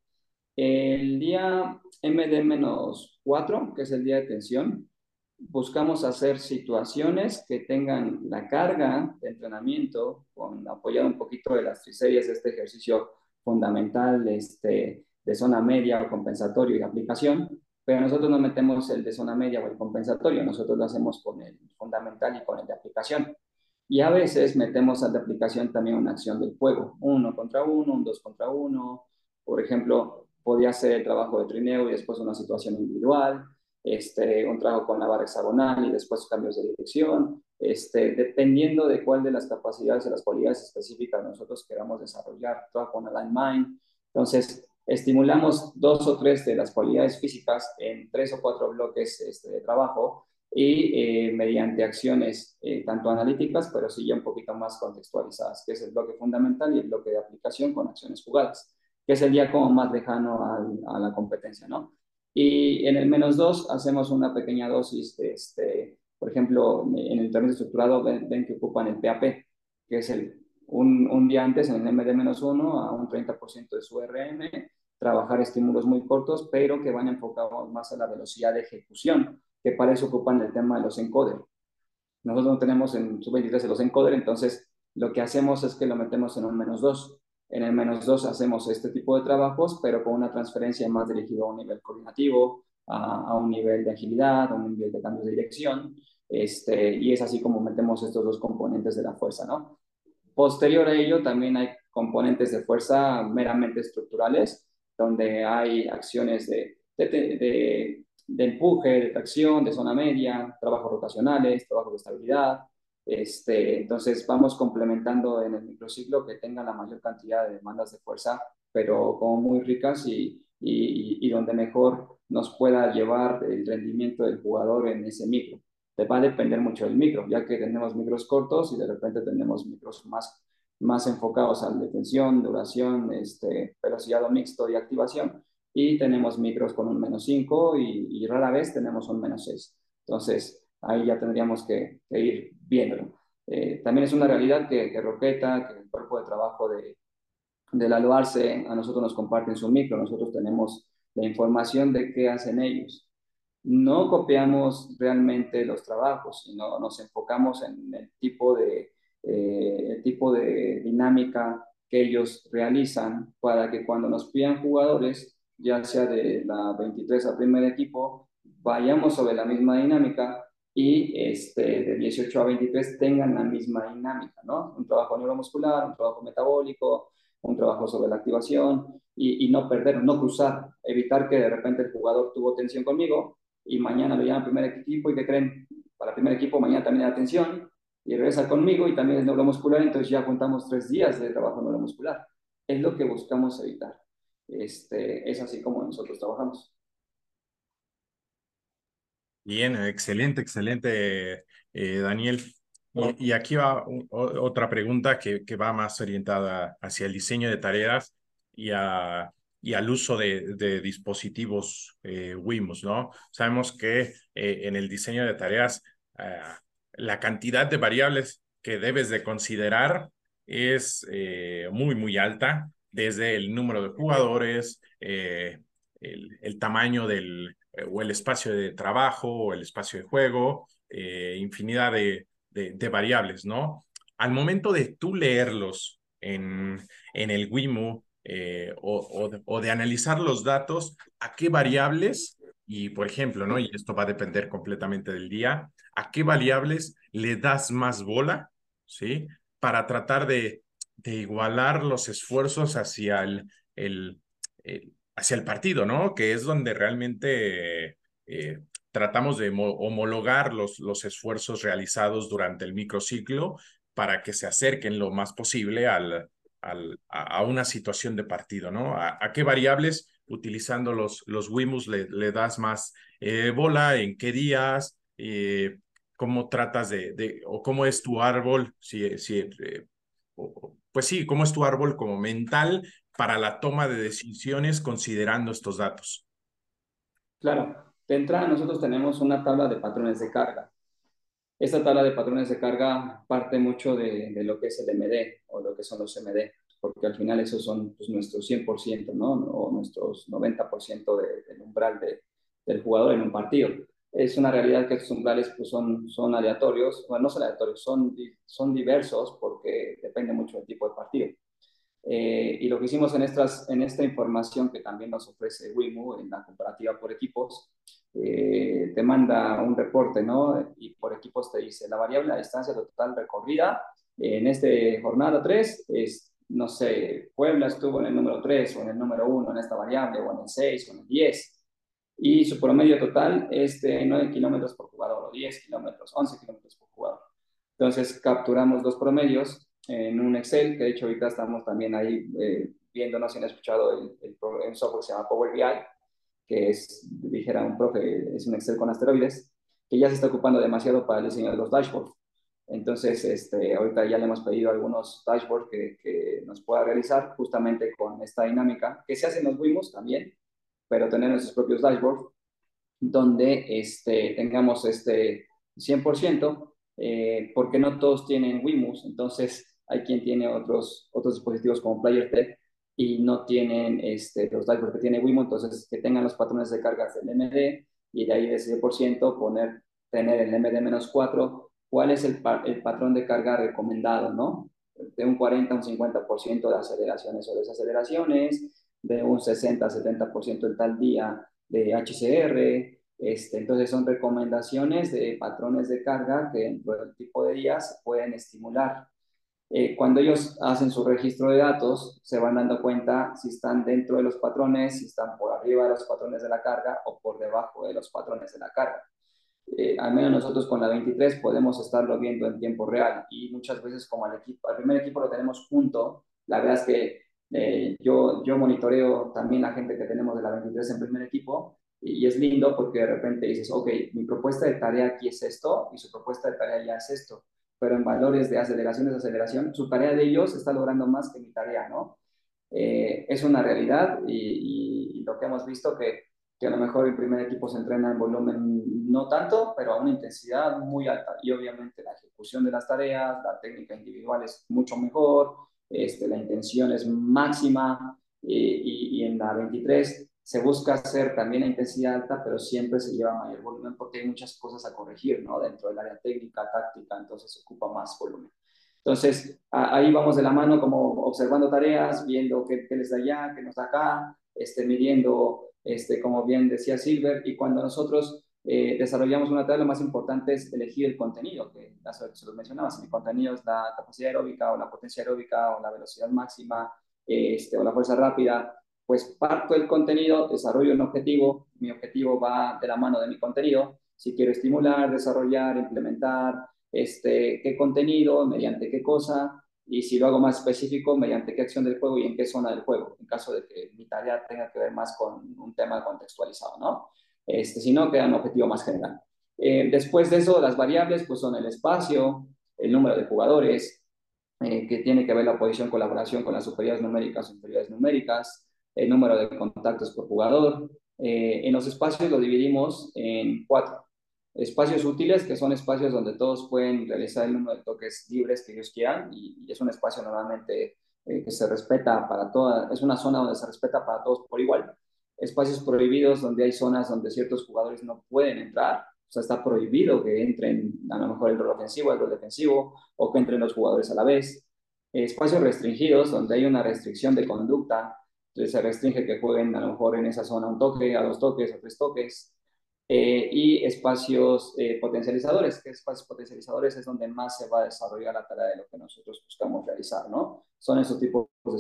El día MD-4, que es el día de tensión, buscamos hacer situaciones que tengan la carga de entrenamiento, con apoyado un poquito de las triseries de este ejercicio fundamental este, de zona media o compensatorio y aplicación, pero nosotros no metemos el de zona media o el compensatorio, nosotros lo hacemos con el fundamental y con el de aplicación. Y a veces metemos al de aplicación también una acción del juego, uno contra uno, un dos contra uno, por ejemplo, podía ser el trabajo de trineo y después una situación individual, este, un trabajo con la barra hexagonal y después cambios de dirección, este, dependiendo de cuál de las capacidades o las cualidades específicas nosotros queramos desarrollar, trabajo con Align Mind. Entonces, estimulamos dos o tres de las cualidades físicas en tres o cuatro bloques este, de trabajo y eh, mediante acciones eh, tanto analíticas, pero sí ya un poquito más contextualizadas, que es el bloque fundamental y el bloque de aplicación con acciones jugadas, que es el día como más lejano a, la competencia, ¿no? Y en el menos 2 hacemos una pequeña dosis, de este, por ejemplo, en el término estructurado ven, ven, que ocupan el PAP, que es el, un, un día antes en el MD-1 a un 30% de su RM, trabajar estímulos muy cortos, pero que van enfocados más a la velocidad de ejecución, que para eso ocupan el tema de los encoder. Nosotros no tenemos en sub-23 los encoder, entonces lo que hacemos es que lo metemos en un menos 2 en el menos 2 hacemos este tipo de trabajos, pero con una transferencia más dirigida a un nivel coordinativo, a, a un nivel de agilidad, a un nivel de cambio de dirección, este, y es así como metemos estos dos componentes de la fuerza, ¿no? Posterior a ello, también hay componentes de fuerza meramente estructurales, donde hay acciones de, de, de, de empuje, de tracción, de zona media, trabajos rotacionales, trabajos de estabilidad, este, entonces vamos complementando en el microciclo que tenga la mayor cantidad de demandas de fuerza, pero como muy ricas y, y, donde mejor nos pueda llevar el rendimiento del jugador en ese micro. Va a depender mucho del micro, ya que tenemos micros cortos y de repente tenemos micros más, más enfocados a detención, duración, este, velocidad o mixto y activación, y tenemos micros con un menos 5 y, rara vez tenemos un menos 6. Entonces, ahí ya tendríamos que, ir viéndolo. Eh, también es una realidad que, que Roqueta, que el cuerpo de trabajo de, del aluarse, a nosotros nos comparten su micro, nosotros tenemos la información de qué hacen ellos. No copiamos realmente los trabajos, sino nos enfocamos en el tipo de, eh, el tipo de dinámica que ellos realizan para que cuando nos pidan jugadores, ya sea de la 23 al primer equipo, vayamos sobre la misma dinámica y este, de 18 a 23 tengan la misma dinámica, ¿no? Un trabajo neuromuscular, un trabajo metabólico, un trabajo sobre la activación y, no perder, no cruzar, evitar que de repente el jugador tuvo tensión conmigo y mañana lo llama al primer equipo y que creen, para primer equipo mañana también da tensión y regresa conmigo y también es neuromuscular, entonces ya contamos tres días de trabajo neuromuscular. Es lo que buscamos evitar. Este, es así como nosotros trabajamos. Bien, excelente, excelente, eh, Daniel. Y, aquí va otra pregunta que, que, va más orientada hacia el diseño de tareas y, a, y al uso de, de dispositivos eh, WIMOS, ¿no? Sabemos que eh, en el diseño de tareas la cantidad de variables que debes de considerar es muy, muy alta, desde el número de jugadores, el, el, tamaño del, o el espacio de trabajo, o el espacio de juego, infinidad de, de, variables, ¿no? Al momento de tú leerlos en, en el WIMU eh, o, o, de, analizar los datos, ¿a qué variables? Y por ejemplo, ¿no? Y esto va a depender completamente del día, ¿a qué variables le das más bola? ¿Sí? Para tratar de, de igualar los esfuerzos hacia el, el, hacia el partido, ¿no? Que es donde realmente eh, tratamos de homologar los, los esfuerzos realizados durante el microciclo para que se acerquen lo más posible al, al, a, una situación de partido, ¿no? ¿A, qué variables, utilizando los, los WIMUS, le, le das más eh, bola? ¿En qué días? Eh, ¿Cómo tratas de, de, o cómo es tu árbol? Si, si, pues sí, ¿cómo es tu árbol como mental para la toma de decisiones considerando estos datos? Claro, de entrada, nosotros tenemos una tabla de patrones de carga. Esta tabla de patrones de carga parte mucho de, lo que es el MD o lo que son los MD, porque al final esos son pues, nuestros 100%, ¿no? O nuestros 90% del umbral del jugador en un partido. Es una realidad que estos umbrales pues, son, son aleatorios, bueno, no son aleatorios, son, son diversos porque depende mucho del tipo de partido. Eh, y lo que hicimos en, estas, en esta información que también nos ofrece WIMU en la comparativa por equipos, eh, te manda un reporte, ¿no? Y por equipos te dice la variable la distancia total recorrida en este jornada 3 es, no sé, Puebla estuvo en el número 3 o en el número 1 en esta variable o en el 6 o en el 10. Y su promedio total es de 9 kilómetros por jugador o 10 kilómetros, 11 kilómetros por jugador. Entonces capturamos los promedios en un Excel, que de hecho ahorita estamos también ahí eh, viendo, no si han escuchado el, el, software que se llama Power BI, que es, dijera un profe, es un Excel con asteroides, que ya se está ocupando demasiado para el diseño de los dashboards. Entonces, este, ahorita ya le hemos pedido algunos dashboards que, que nos pueda realizar justamente con esta dinámica, que se hace en los WIMOS también, pero tener nuestros propios dashboards, donde este, tengamos este 100%, eh, porque no todos tienen WIMOS, entonces hay quien tiene otros, otros dispositivos como PlayerTech y no tienen este, los drivers que tiene Wimo, entonces que tengan los patrones de cargas del MD y de ahí de ese por ciento poner, tener el MD-4, cuál es el, el, patrón de carga recomendado, ¿no? De un 40 a un 50% de aceleraciones o desaceleraciones, de un 60 a 70% en tal día de HCR, este, entonces son recomendaciones de patrones de carga que dentro del tipo de días pueden estimular eh, cuando ellos hacen su registro de datos, se van dando cuenta si están dentro de los patrones, si están por arriba de los patrones de la carga o por debajo de los patrones de la carga. Eh, al menos nosotros con la 23 podemos estarlo viendo en tiempo real y muchas veces como al, equipo, al primer equipo lo tenemos junto, la verdad es que Eh, yo, yo monitoreo también la gente que tenemos de la 23 en primer equipo y, es lindo porque de repente dices, ok, mi propuesta de tarea aquí es esto y su propuesta de tarea ya es esto, pero en valores de aceleración, de aceleración, su tarea de ellos está logrando más que mi tarea, ¿no? Eh, es una realidad y, y, lo que hemos visto que, que a lo mejor el primer equipo se entrena en volumen no tanto, pero a una intensidad muy alta y obviamente la ejecución de las tareas, la técnica individual es mucho mejor, este, la intención es máxima eh, y, y, en la 23 se busca hacer también la intensidad alta, pero siempre se lleva mayor volumen porque hay muchas cosas a corregir, ¿no? Dentro del área técnica, táctica, entonces ocupa más volumen. Entonces, ahí vamos de la mano como observando tareas, viendo qué, qué les da allá, qué nos da acá, este, midiendo, este, como bien decía Silver, y cuando nosotros eh, desarrollamos una tarea, lo más importante es elegir el contenido, que se los mencionaba, si mi contenido es la capacidad aeróbica o la potencia aeróbica o la velocidad máxima este, o la fuerza rápida, pues parto del contenido, desarrollo un objetivo, mi objetivo va de la mano de mi contenido, si quiero estimular, desarrollar, implementar, este, qué contenido, mediante qué cosa, y si lo hago más específico, mediante qué acción del juego y en qué zona del juego, en caso de que mi tarea tenga que ver más con un tema contextualizado, ¿no? Este, si no, queda un objetivo más general. Eh, después de eso, las variables pues son el espacio, el número de jugadores, eh, que tiene que ver la posición, colaboración con las superioridades numéricas o numéricas, el número de contactos por jugador. Eh, en los espacios lo dividimos en cuatro. Espacios útiles, que son espacios donde todos pueden realizar el número de toques libres que ellos quieran, y, es un espacio normalmente eh, que se respeta para toda, es una zona donde se respeta para todos por igual. Espacios prohibidos, donde hay zonas donde ciertos jugadores no pueden entrar, o sea, está prohibido que entren a lo mejor el rol ofensivo, el rol defensivo, o que entren los jugadores a la vez. Espacios restringidos, donde hay una restricción de conducta, se restringe que jueguen a lo mejor en esa zona un toque, a dos toques, a tres toques. Eh, y espacios eh, potencializadores, que espacios potencializadores es donde más se va a desarrollar la tarea de lo que nosotros buscamos realizar, ¿no? Son esos tipos de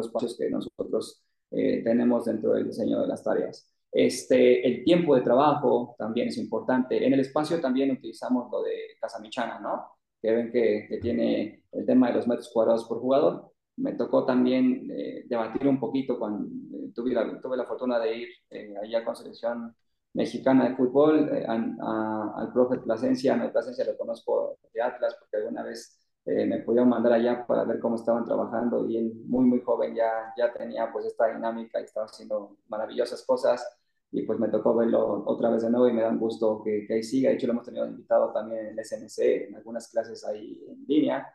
espacios que nosotros eh, tenemos dentro del diseño de las tareas. Este, el tiempo de trabajo también es importante. En el espacio también utilizamos lo de Casamichana, ¿no? Que ven que, que tiene el tema de los metros cuadrados por jugador me tocó también eh, debatir un poquito cuando eh, tuve, la, tuve la fortuna de ir eh, allá con selección mexicana de fútbol al profe Plasencia, a Plasencia lo conozco de Atlas porque alguna vez me pudieron mandar allá para ver cómo estaban trabajando y él muy muy joven ya, ya tenía pues esta dinámica y estaba haciendo maravillosas cosas. Y pues me tocó verlo otra vez de nuevo y me da un gusto que, que ahí siga, de hecho lo hemos tenido invitado también en el SNC, en algunas clases ahí en línea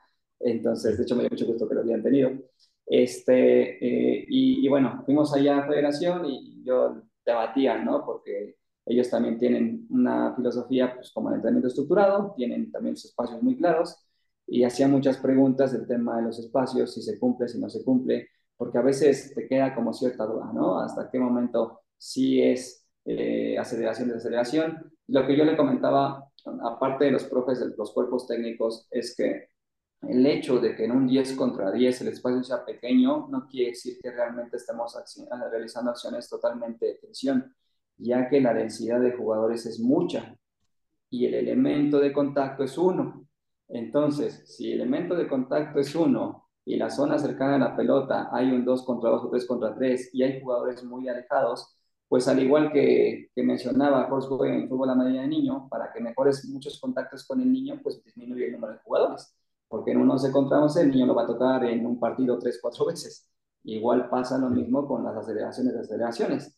entonces, de hecho, me dio mucho gusto que lo habían tenido. Este, eh, y, bueno, fuimos allá a Federación y yo debatía, ¿no? Porque ellos también tienen una filosofía, pues como el entrenamiento estructurado, tienen también sus espacios muy claros y hacía muchas preguntas del tema de los espacios, si se cumple, si no se cumple, porque a veces te queda como cierta duda, ¿no? Hasta qué momento sí es eh, aceleración, desaceleración. Lo que yo le comentaba, aparte de los profes de los cuerpos técnicos, es que el hecho de que en un 10 contra 10 el espacio sea pequeño no quiere decir que realmente estemos realizando acciones totalmente de tensión, ya que la densidad de jugadores es mucha y el elemento de contacto es uno. Entonces, si el elemento de contacto es uno y la zona cercana a la pelota hay un 2 contra 2 o 3 contra 3 y hay jugadores muy alejados, pues al igual que, que mencionaba Jorge en fútbol a medida de niño, para que mejores muchos contactos con el niño, pues disminuye el número de jugadores porque en un 11 contra 11 el niño lo va a tocar en un partido 3, 4 veces. Igual pasa lo mismo con las aceleraciones de aceleraciones.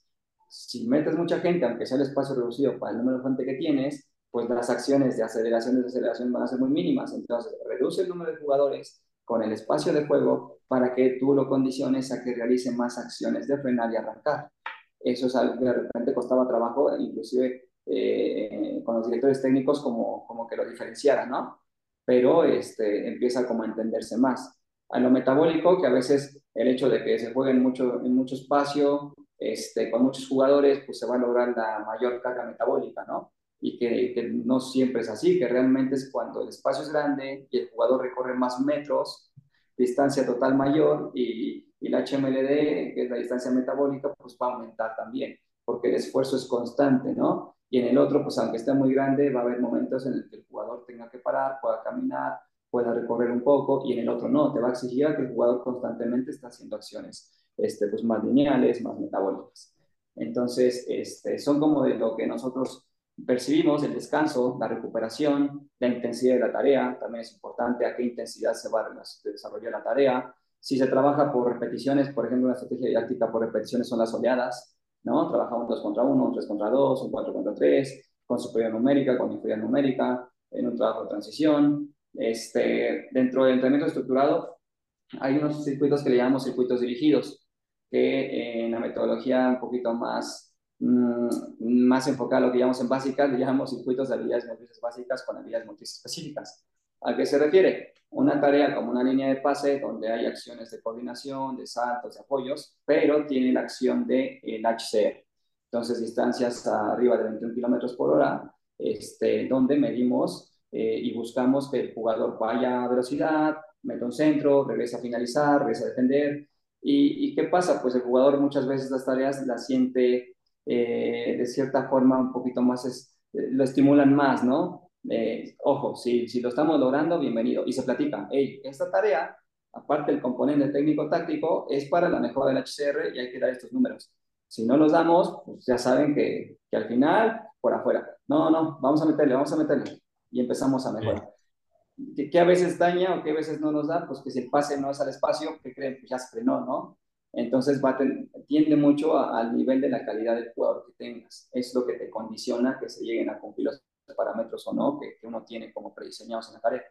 Si metes mucha gente, aunque sea el espacio reducido para el número de gente que tienes, pues las acciones de aceleración y desaceleración van a ser muy mínimas. Entonces, reduce el número de jugadores con el espacio de juego para que tú lo condiciones a que realice más acciones de frenar y arrancar. Eso es algo que de repente costaba trabajo, inclusive eh, con los directores técnicos, como, como que lo diferenciaran, ¿no? Pero este, empieza como a entenderse más. A lo metabólico, que a veces el hecho de que se juegue en mucho, en mucho espacio, este, con muchos jugadores, pues se va a lograr la mayor carga metabólica, ¿no? Y que, que, no siempre es así, que realmente es cuando el espacio es grande y el jugador recorre más metros, distancia total mayor y, y la HMLD, que es la distancia metabólica, pues va a aumentar también, porque el esfuerzo es constante, ¿no? Y en el otro, pues aunque esté muy grande, va a haber momentos en el que el jugador tenga que parar, pueda caminar, pueda recorrer un poco y en el otro no, te va a exigir que el jugador constantemente esté haciendo acciones este, pues más lineales, más metabólicas. Entonces, este, son como de lo que nosotros percibimos, el descanso, la recuperación, la intensidad de la tarea, también es importante a qué intensidad se va a desarrollar la tarea. Si se trabaja por repeticiones, por ejemplo, una estrategia didáctica por repeticiones son las oleadas, ¿no? Trabaja un 2 contra 1, un 3 contra 2, un 4 contra 3, con superioridad numérica, con inferioridad numérica, en un trabajo de transición. Este, dentro del entrenamiento estructurado hay unos circuitos que le llamamos circuitos dirigidos, que en la metodología un poquito más, mm, más enfocada a lo que llamamos en básicas, le llamamos circuitos de habilidades motrices básicas con habilidades motrices específicas. ¿A qué se refiere? Una tarea como una línea de pase donde hay acciones de coordinación, de saltos, de apoyos, pero tiene la acción de, HCR. Entonces, distancias arriba de 21 kilómetros por hora, este, donde medimos eh, y buscamos que el jugador vaya a velocidad, meta un centro, regresa a finalizar, regresa a defender. ¿Y, qué pasa? Pues el jugador muchas veces las tareas las siente eh, de cierta forma un poquito más, eh, lo estimulan más, ¿no? Ojo, si, si lo estamos logrando, bienvenido. Y se platica, hey, esta tarea, aparte del componente técnico-táctico, es para la mejora del HCR y hay que dar estos números. Si no los damos, pues ya saben que, que al final, por afuera. No, no, vamos a meterle, vamos a meterle. Y empezamos a mejorar. ¿Qué, a veces daña o qué a veces no nos da? Pues que si el pase no es al espacio, que creen? Pues ya se frenó, ¿no? Entonces va tiende mucho al nivel de la calidad del jugador que tengas. Es lo que te condiciona que se lleguen a cumplir los parámetros o no que, uno tiene como prediseñados en la tarea.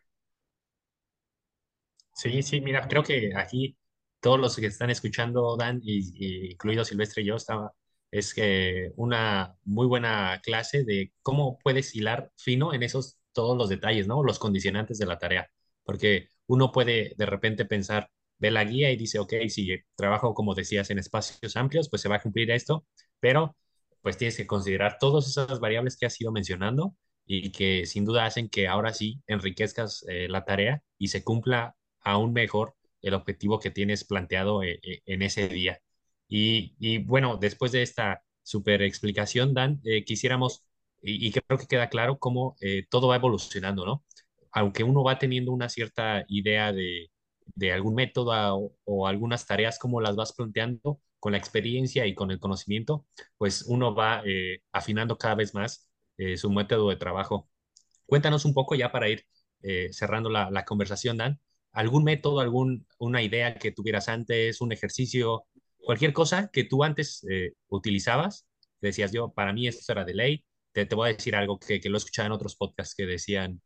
Sí, sí, mira, creo que aquí todos los que están escuchando, Dan, y, incluido Silvestre y yo, estaba, es que una muy buena clase de cómo puedes hilar fino en esos todos los detalles, ¿no? Los condicionantes de la tarea. Porque uno puede de repente pensar, ve la guía y dice, ok, si trabajo, como decías, en espacios amplios, pues se va a cumplir esto, pero pues tienes que considerar todas esas variables que has ido mencionando y que sin duda hacen que ahora sí enriquezcas eh, la tarea y se cumpla aún mejor el objetivo que tienes planteado eh, eh, en ese día. Y, bueno, después de esta super explicación, Dan, quisiéramos, y, creo que queda claro cómo todo va evolucionando, ¿no? Aunque uno va teniendo una cierta idea de, de algún método o, algunas tareas, como las vas planteando, con la experiencia y con el conocimiento, pues uno va afinando cada vez más su método de trabajo. Cuéntanos un poco ya para ir cerrando la, la conversación, Dan, algún método, alguna idea que tuvieras antes, un ejercicio, cualquier cosa que tú antes eh, utilizabas, decías yo, para mí esto era de ley, te, te voy a decir algo que, que, lo he escuchado en otros podcasts que decían,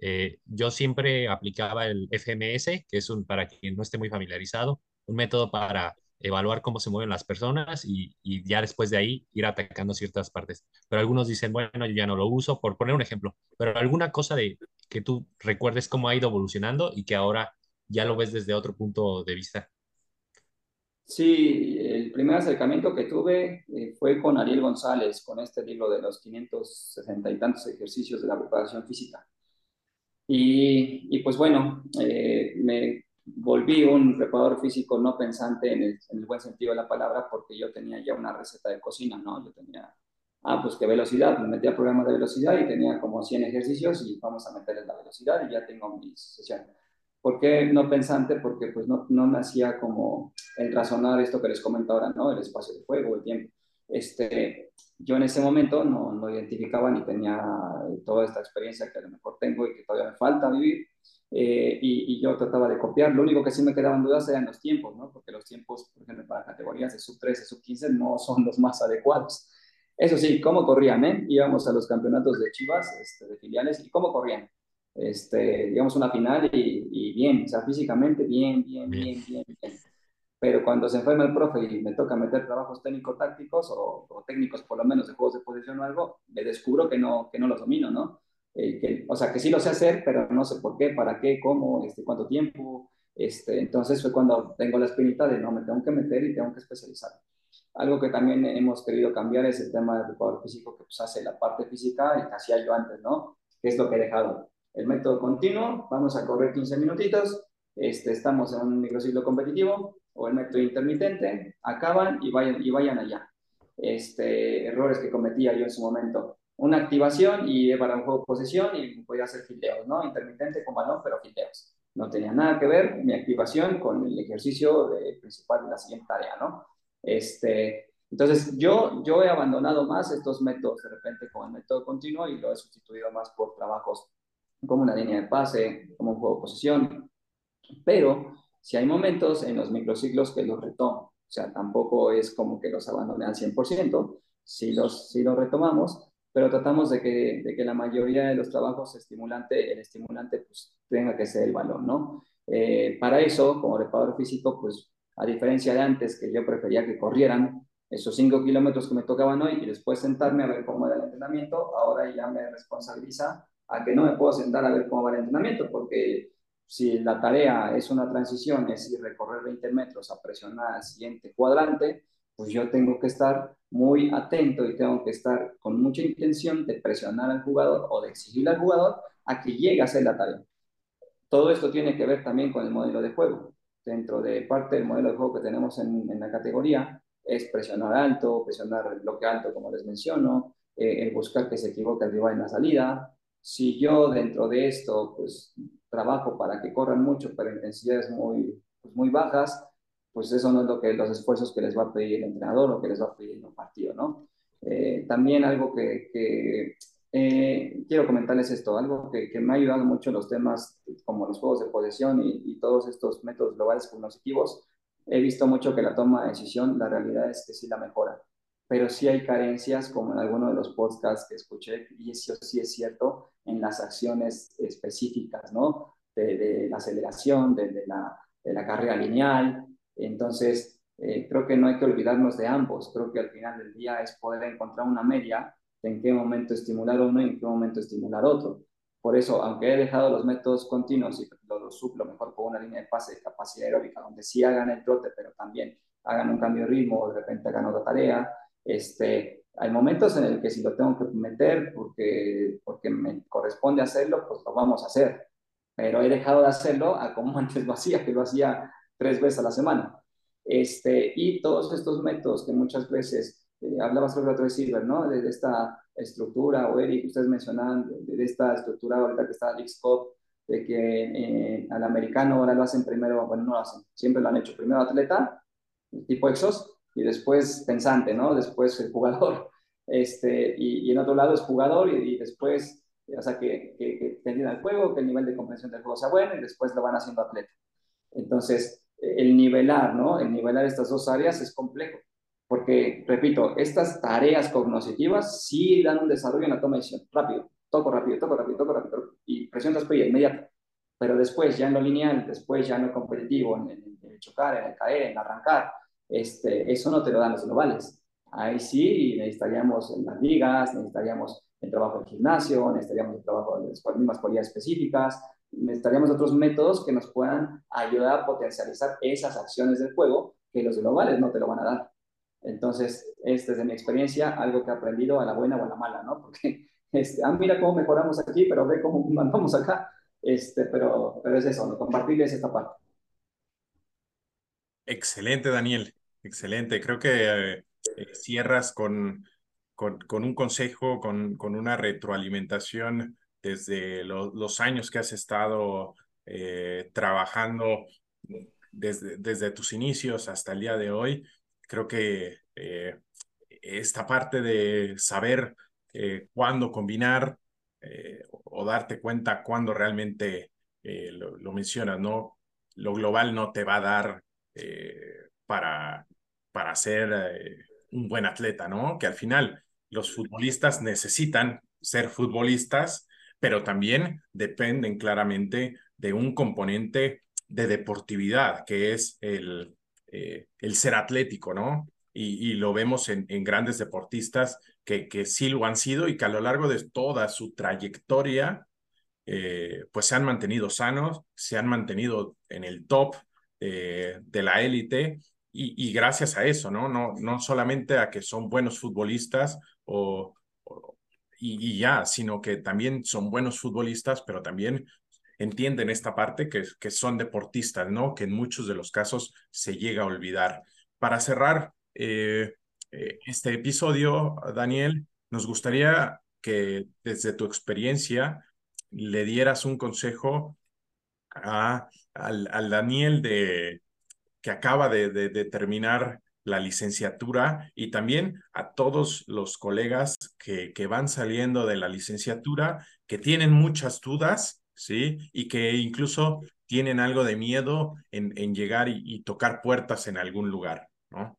eh, yo siempre aplicaba el FMS, que es un, para quien no esté muy familiarizado, un método para evaluar cómo se mueven las personas y, y, ya después de ahí ir atacando ciertas partes. Pero algunos dicen, bueno, yo ya no lo uso, por poner un ejemplo, pero alguna cosa de que tú recuerdes cómo ha ido evolucionando y que ahora ya lo ves desde otro punto de vista. Sí, el primer acercamiento que tuve eh, fue con Ariel González, con este libro de los 560 y tantos ejercicios de la preparación física. Y, y pues bueno, eh, me volví un preparador físico no pensante en el, en el, buen sentido de la palabra porque yo tenía ya una receta de cocina, ¿no? Yo tenía, ah, pues qué velocidad, me metía programas de velocidad y tenía como 100 ejercicios y vamos a meterles la velocidad y ya tengo mi sesión. ¿Por qué no pensante? Porque pues no, no me hacía como el razonar esto que les comento ahora, ¿no? El espacio de juego, el tiempo. Este, yo en ese momento no, no identificaba ni tenía toda esta experiencia que a lo mejor tengo y que todavía me falta vivir eh, y, yo trataba de copiar. Lo único que sí me quedaban dudas eran los tiempos, ¿no? Porque los tiempos, por ejemplo, para categorías de sub 13, sub 15 no son los más adecuados. Eso sí, ¿cómo corrían? Eh? Íbamos a los campeonatos de Chivas, este, de filiales, ¿y cómo corrían? Este, digamos, una final y, y, bien, o sea, físicamente bien, bien, bien, bien, bien. Pero cuando se enferma el profe y me toca meter trabajos técnico-tácticos o, o, técnicos por lo menos de juegos de posición o algo, me descubro que no, que no los domino, ¿no? Eh, que, o sea, que sí lo sé hacer, pero no sé por qué, para qué, cómo, este, cuánto tiempo. Este, entonces fue cuando tengo la espinita de no, me tengo que meter y tengo que especializar. Algo que también hemos querido cambiar es el tema del preparador físico que pues, hace la parte física y que hacía yo antes, ¿no? Que es lo que he dejado el método continuo, vamos a correr 15 minutitos, este, estamos en un microciclo competitivo, o el método intermitente, acaban y vayan, y vayan allá. Este, errores que cometía yo en su momento. Una activación y para un juego de posesión y podía hacer fildeos, ¿no? Intermitente con balón, pero fildeos. No tenía nada que ver mi activación con el ejercicio principal de la siguiente tarea, ¿no? Este, entonces, yo, yo he abandonado más estos métodos de repente con el método continuo y lo he sustituido más por trabajos como una línea de pase, como un juego de posesión. Pero si hay momentos en los microciclos que los retomo, o sea, tampoco es como que los abandone al 100%, si los, si los retomamos, pero tratamos de que, de que la mayoría de los trabajos estimulante, el estimulante pues tenga que ser el balón, ¿no? Eh, para eso, como reparador físico, pues a diferencia de antes, que yo prefería que corrieran esos 5 kilómetros que me tocaban hoy y después sentarme a ver cómo era el entrenamiento, ahora ya me responsabiliza a que no me puedo sentar a ver cómo va el entrenamiento, porque si la tarea es una transición, es ir recorrer 20 metros a presionar al siguiente cuadrante, pues yo tengo que estar muy atento y tengo que estar con mucha intención de presionar al jugador o de exigirle al jugador a que llegue a hacer la tarea. Todo esto tiene que ver también con el modelo de juego. Dentro de parte del modelo de juego que tenemos en, la categoría es presionar alto, presionar bloque alto, como les menciono, eh, el buscar que se equivoque el rival en la salida. Si yo dentro de esto, pues trabajo para que corran mucho, pero intensidades muy, pues, muy bajas, pues eso no es lo que los esfuerzos que les va a pedir el entrenador o que les va a pedir el partido, ¿no? Eh, también algo que, que eh, quiero comentarles esto, algo que, que, me ha ayudado mucho en los temas como los juegos de posesión y, y, todos estos métodos globales cognitivos. He visto mucho que la toma de decisión, la realidad es que sí la mejora, pero sí hay carencias, como en alguno de los podcasts que escuché, y eso sí es cierto, en las acciones específicas, ¿no? De, de la aceleración, de, de, la, de la carrera lineal, entonces, eh, creo que no hay que olvidarnos de ambos. Creo que al final del día es poder encontrar una media de en qué momento estimular uno y en qué momento estimular otro. Por eso, aunque he dejado los métodos continuos y lo, suplo mejor con una línea de pase de capacidad aeróbica, donde sí hagan el trote, pero también hagan un cambio de ritmo o de repente hagan otra tarea, este, hay momentos en el que si lo tengo que meter porque, porque me corresponde hacerlo, pues lo vamos a hacer. Pero he dejado de hacerlo a como antes lo hacía, que lo hacía tres veces a la semana. Este, y todos estos métodos que muchas veces, eh, hablabas sobre de Silver, ¿no? De, de, esta estructura, o Eric, ustedes mencionaban, de, de esta estructura ahorita que está Scott, de que eh, al americano ahora lo hacen primero, bueno, no lo hacen, siempre lo han hecho, primero atleta, tipo exos, y después pensante, ¿no? Después el jugador. Este, y, y en otro lado es jugador y, y después, o sea, que, que, que entiendan el juego, que el nivel de comprensión del juego sea bueno y después lo van haciendo atleta. Entonces, el nivelar, ¿no? El nivelar estas dos áreas es complejo, porque, repito, estas tareas cognitivas sí dan un desarrollo en la toma de decisión, rápido, toco rápido, toco rápido, toco rápido, y presión después inmediata. Pero después, ya en lo lineal, después ya en lo competitivo, en el, en chocar, en el caer, en arrancar, este, eso no te lo dan los globales. Ahí sí necesitaríamos las ligas, necesitaríamos el trabajo del gimnasio, necesitaríamos el trabajo de las mismas cualidades específicas, necesitaríamos otros métodos que nos puedan ayudar a potencializar esas acciones del juego que los globales no te lo van a dar. Entonces, este es de mi experiencia algo que he aprendido a la buena o a la mala, ¿no? Porque, este, ah, mira cómo mejoramos aquí, pero ve cómo mandamos acá. Este, pero, pero es eso, ¿no? compartirles esta parte. Excelente, Daniel. Excelente. Creo que eh, cierras con, con, con, un consejo, con, con una retroalimentación desde lo, los años que has estado eh, trabajando desde, desde, tus inicios hasta el día de hoy. Creo que eh, esta parte de saber eh, cuándo combinar o darte cuenta cuándo realmente lo, lo, mencionas, ¿no? Lo global no te va a dar para, para ser un buen atleta, ¿no? Que al final los futbolistas necesitan ser futbolistas pero también dependen claramente de un componente de deportividad, que es el, eh, el ser atlético, ¿no? Y, y lo vemos en, en, grandes deportistas que, que sí lo han sido y que a lo largo de toda su trayectoria, eh, pues se han mantenido sanos, se han mantenido en el top eh, de la élite y, y, gracias a eso, ¿no? ¿no? No solamente a que son buenos futbolistas o, y, ya, sino que también son buenos futbolistas, pero también entienden esta parte que, que son deportistas, ¿no? Que en muchos de los casos se llega a olvidar. Para cerrar eh, eh, este episodio, Daniel, nos gustaría que desde tu experiencia le dieras un consejo a, al, al Daniel de, que acaba de, de, terminar la licenciatura y también a todos los colegas que, que van saliendo de la licenciatura, que tienen muchas dudas, ¿sí? Y que incluso tienen algo de miedo en, en llegar y, tocar puertas en algún lugar, ¿no?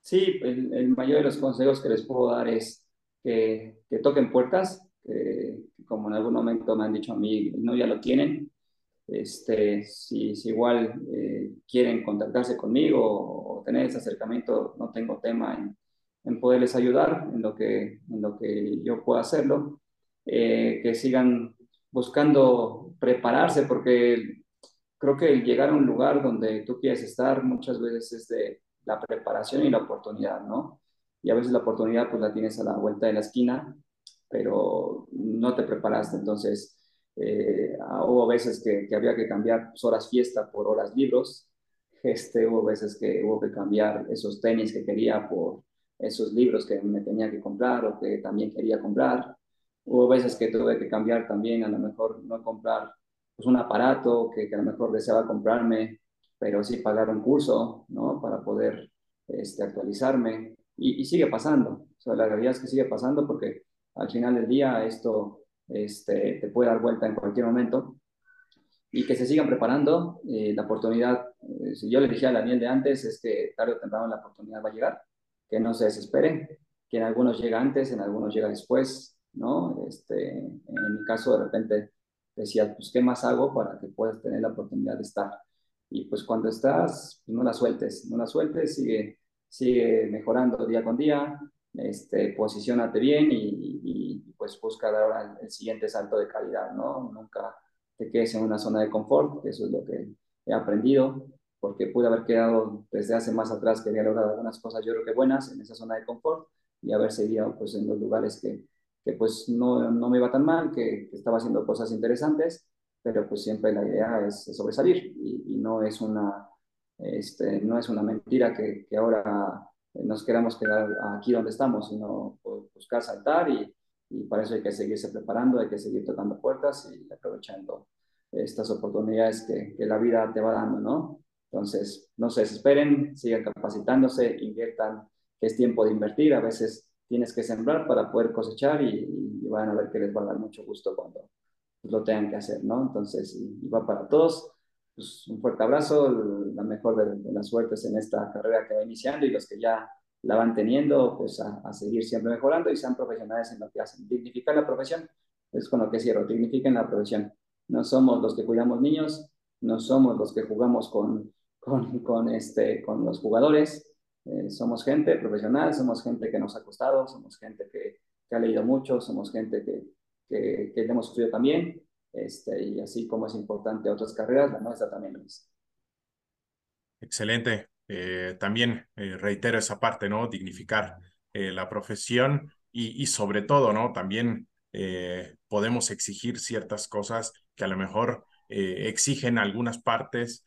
Sí, el, el, mayor de los consejos que les puedo dar es que, que toquen puertas, que, como en algún momento me han dicho a mí, no ya lo tienen, este, si, si igual eh, quieren contactarse conmigo o, tener ese acercamiento, no tengo tema en, en, poderles ayudar en lo que, en lo que yo pueda hacerlo. Eh, que sigan buscando prepararse, porque creo que el llegar a un lugar donde tú quieres estar muchas veces es de la preparación y la oportunidad, ¿no? Y a veces la oportunidad pues la tienes a la vuelta de la esquina, pero no te preparaste, entonces eh, hubo veces que, que, había que cambiar pues, horas fiesta por horas libros. Este, hubo veces que hubo que cambiar esos tenis que quería por esos libros que me tenía que comprar o que también quería comprar. Hubo veces que tuve que cambiar también, a lo mejor no comprar pues, un aparato que, que a lo mejor deseaba comprarme, pero sí pagar un curso, ¿no? Para poder este, actualizarme. Y, y sigue pasando. O sea, la realidad es que sigue pasando porque al final del día esto este, te puede dar vuelta en cualquier momento y que se sigan preparando. Eh, la oportunidad, eh, si yo le dije a Daniel de antes, es que tarde o temprano la oportunidad va a llegar, que no se desesperen, que en algunos llega antes, en algunos llega después, ¿no? Este, en mi caso, de repente decía, pues, ¿qué más hago para que puedas tener la oportunidad de estar? Y pues cuando estás, pues no la sueltes, no la sueltes, sigue, sigue mejorando día con día, este, posicionate bien y, pues busca dar ahora el, siguiente salto de calidad, ¿no? Nunca te quedes en una zona de confort, eso es lo que he aprendido, porque pude haber quedado desde hace más atrás que había logrado algunas cosas yo creo que buenas en esa zona de confort y haber seguido pues en los lugares que, que pues no, no me iba tan mal, que, que, estaba haciendo cosas interesantes, pero pues siempre la idea es, sobresalir y, no es una este, no es una mentira que, que ahora nos queramos quedar aquí donde estamos, sino buscar saltar y, y, para eso hay que seguirse preparando, hay que seguir tocando puertas y aprovechando estas oportunidades que, que la vida te va dando, ¿no? Entonces, no se desesperen, sigan capacitándose, inviertan, que es tiempo de invertir, a veces tienes que sembrar para poder cosechar y, y van a ver que les va a dar mucho gusto cuando lo tengan que hacer, ¿no? Entonces, y, y va para todos pues, un fuerte abrazo, la mejor de, de, las suertes en esta carrera que va iniciando y los que ya la van teniendo, pues a, a, seguir siempre mejorando y sean profesionales en lo que hacen. Dignificar la profesión es con lo que cierro, dignifiquen la profesión. No somos los que cuidamos niños, no somos los que jugamos con, con, con este, con los jugadores, eh, somos gente profesional, somos gente que nos ha costado, somos gente que, que ha leído mucho, somos gente que, que, que hemos estudiado también este, y así como es importante otras carreras, la nuestra también lo es. Excelente. Eh, también eh, reitero esa parte, ¿no? Dignificar eh, la profesión y, y, sobre todo, ¿no? También podemos exigir ciertas cosas que a lo mejor exigen algunas partes,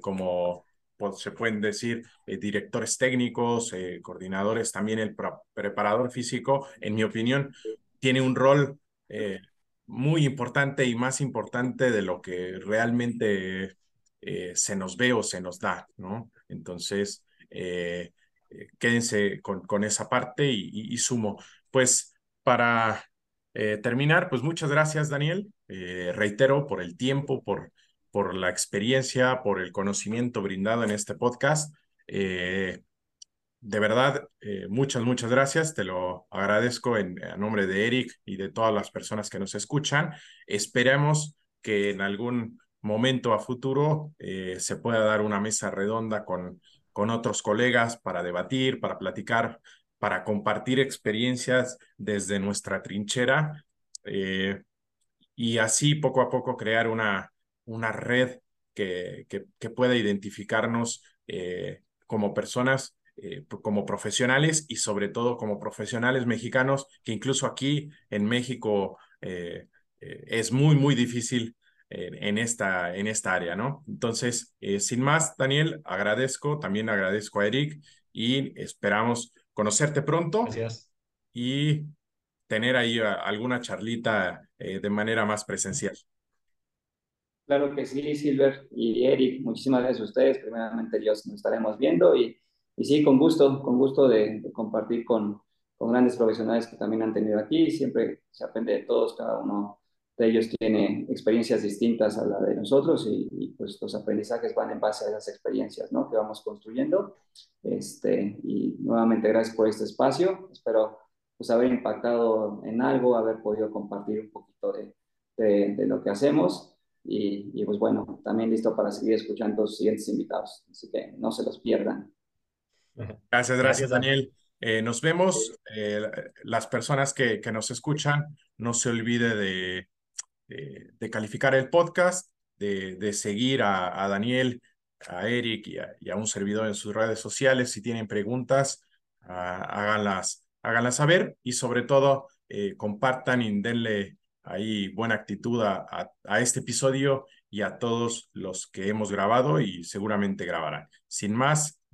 como pues, se pueden decir directores técnicos, coordinadores, también el preparador físico, en mi opinión, tiene un rol muy importante y más importante de lo que realmente eh, se nos ve o se nos da, ¿no? Entonces, eh, eh quédense con, con, esa parte y, sumo. Pues para terminar, pues muchas gracias, Daniel. Reitero por el tiempo, por, por la experiencia, por el conocimiento brindado en este podcast de verdad, eh, muchas, muchas gracias. Te lo agradezco en, a nombre de Eric y de todas las personas que nos escuchan. Esperemos que en algún momento a futuro eh, se pueda dar una mesa redonda con, con otros colegas para debatir, para platicar, para compartir experiencias desde nuestra trinchera eh, y así poco a poco crear una, una red que, que, pueda identificarnos como personas eh, como profesionales y sobre todo como profesionales mexicanos, que incluso aquí en México eh, eh, es muy, muy difícil en, esta, en esta área, ¿no? Entonces, eh, sin más, Daniel, agradezco, también agradezco a Eric y esperamos conocerte pronto. Gracias. Y tener ahí alguna charlita de manera más presencial. Claro que sí, Silver y Eric, muchísimas gracias a ustedes. Primeramente, Dios, nos estaremos viendo y, y sí, con gusto, con gusto de, compartir con, con, grandes profesionales que también han tenido aquí. Siempre se aprende de todos, cada uno de ellos tiene experiencias distintas a la de nosotros y, pues los aprendizajes van en base a esas experiencias ¿no? que vamos construyendo. Este, y nuevamente, gracias por este espacio. Espero pues haber impactado en algo, haber podido compartir un poquito de, de, de lo que hacemos. Y, pues bueno, también listo para seguir escuchando los siguientes invitados. Así que no se los pierdan. Gracias, gracias, Daniel. Eh, nos vemos. Eh, las personas que, que, nos escuchan, no se olvide de, de, calificar el podcast, de, de seguir a, a, Daniel, a Eric y a, y a, un servidor en sus redes sociales. Si tienen preguntas, ah, háganlas, háganlas saber y sobre todo eh, compartan y denle ahí buena actitud a, a, este episodio y a todos los que hemos grabado y seguramente grabarán. Sin más,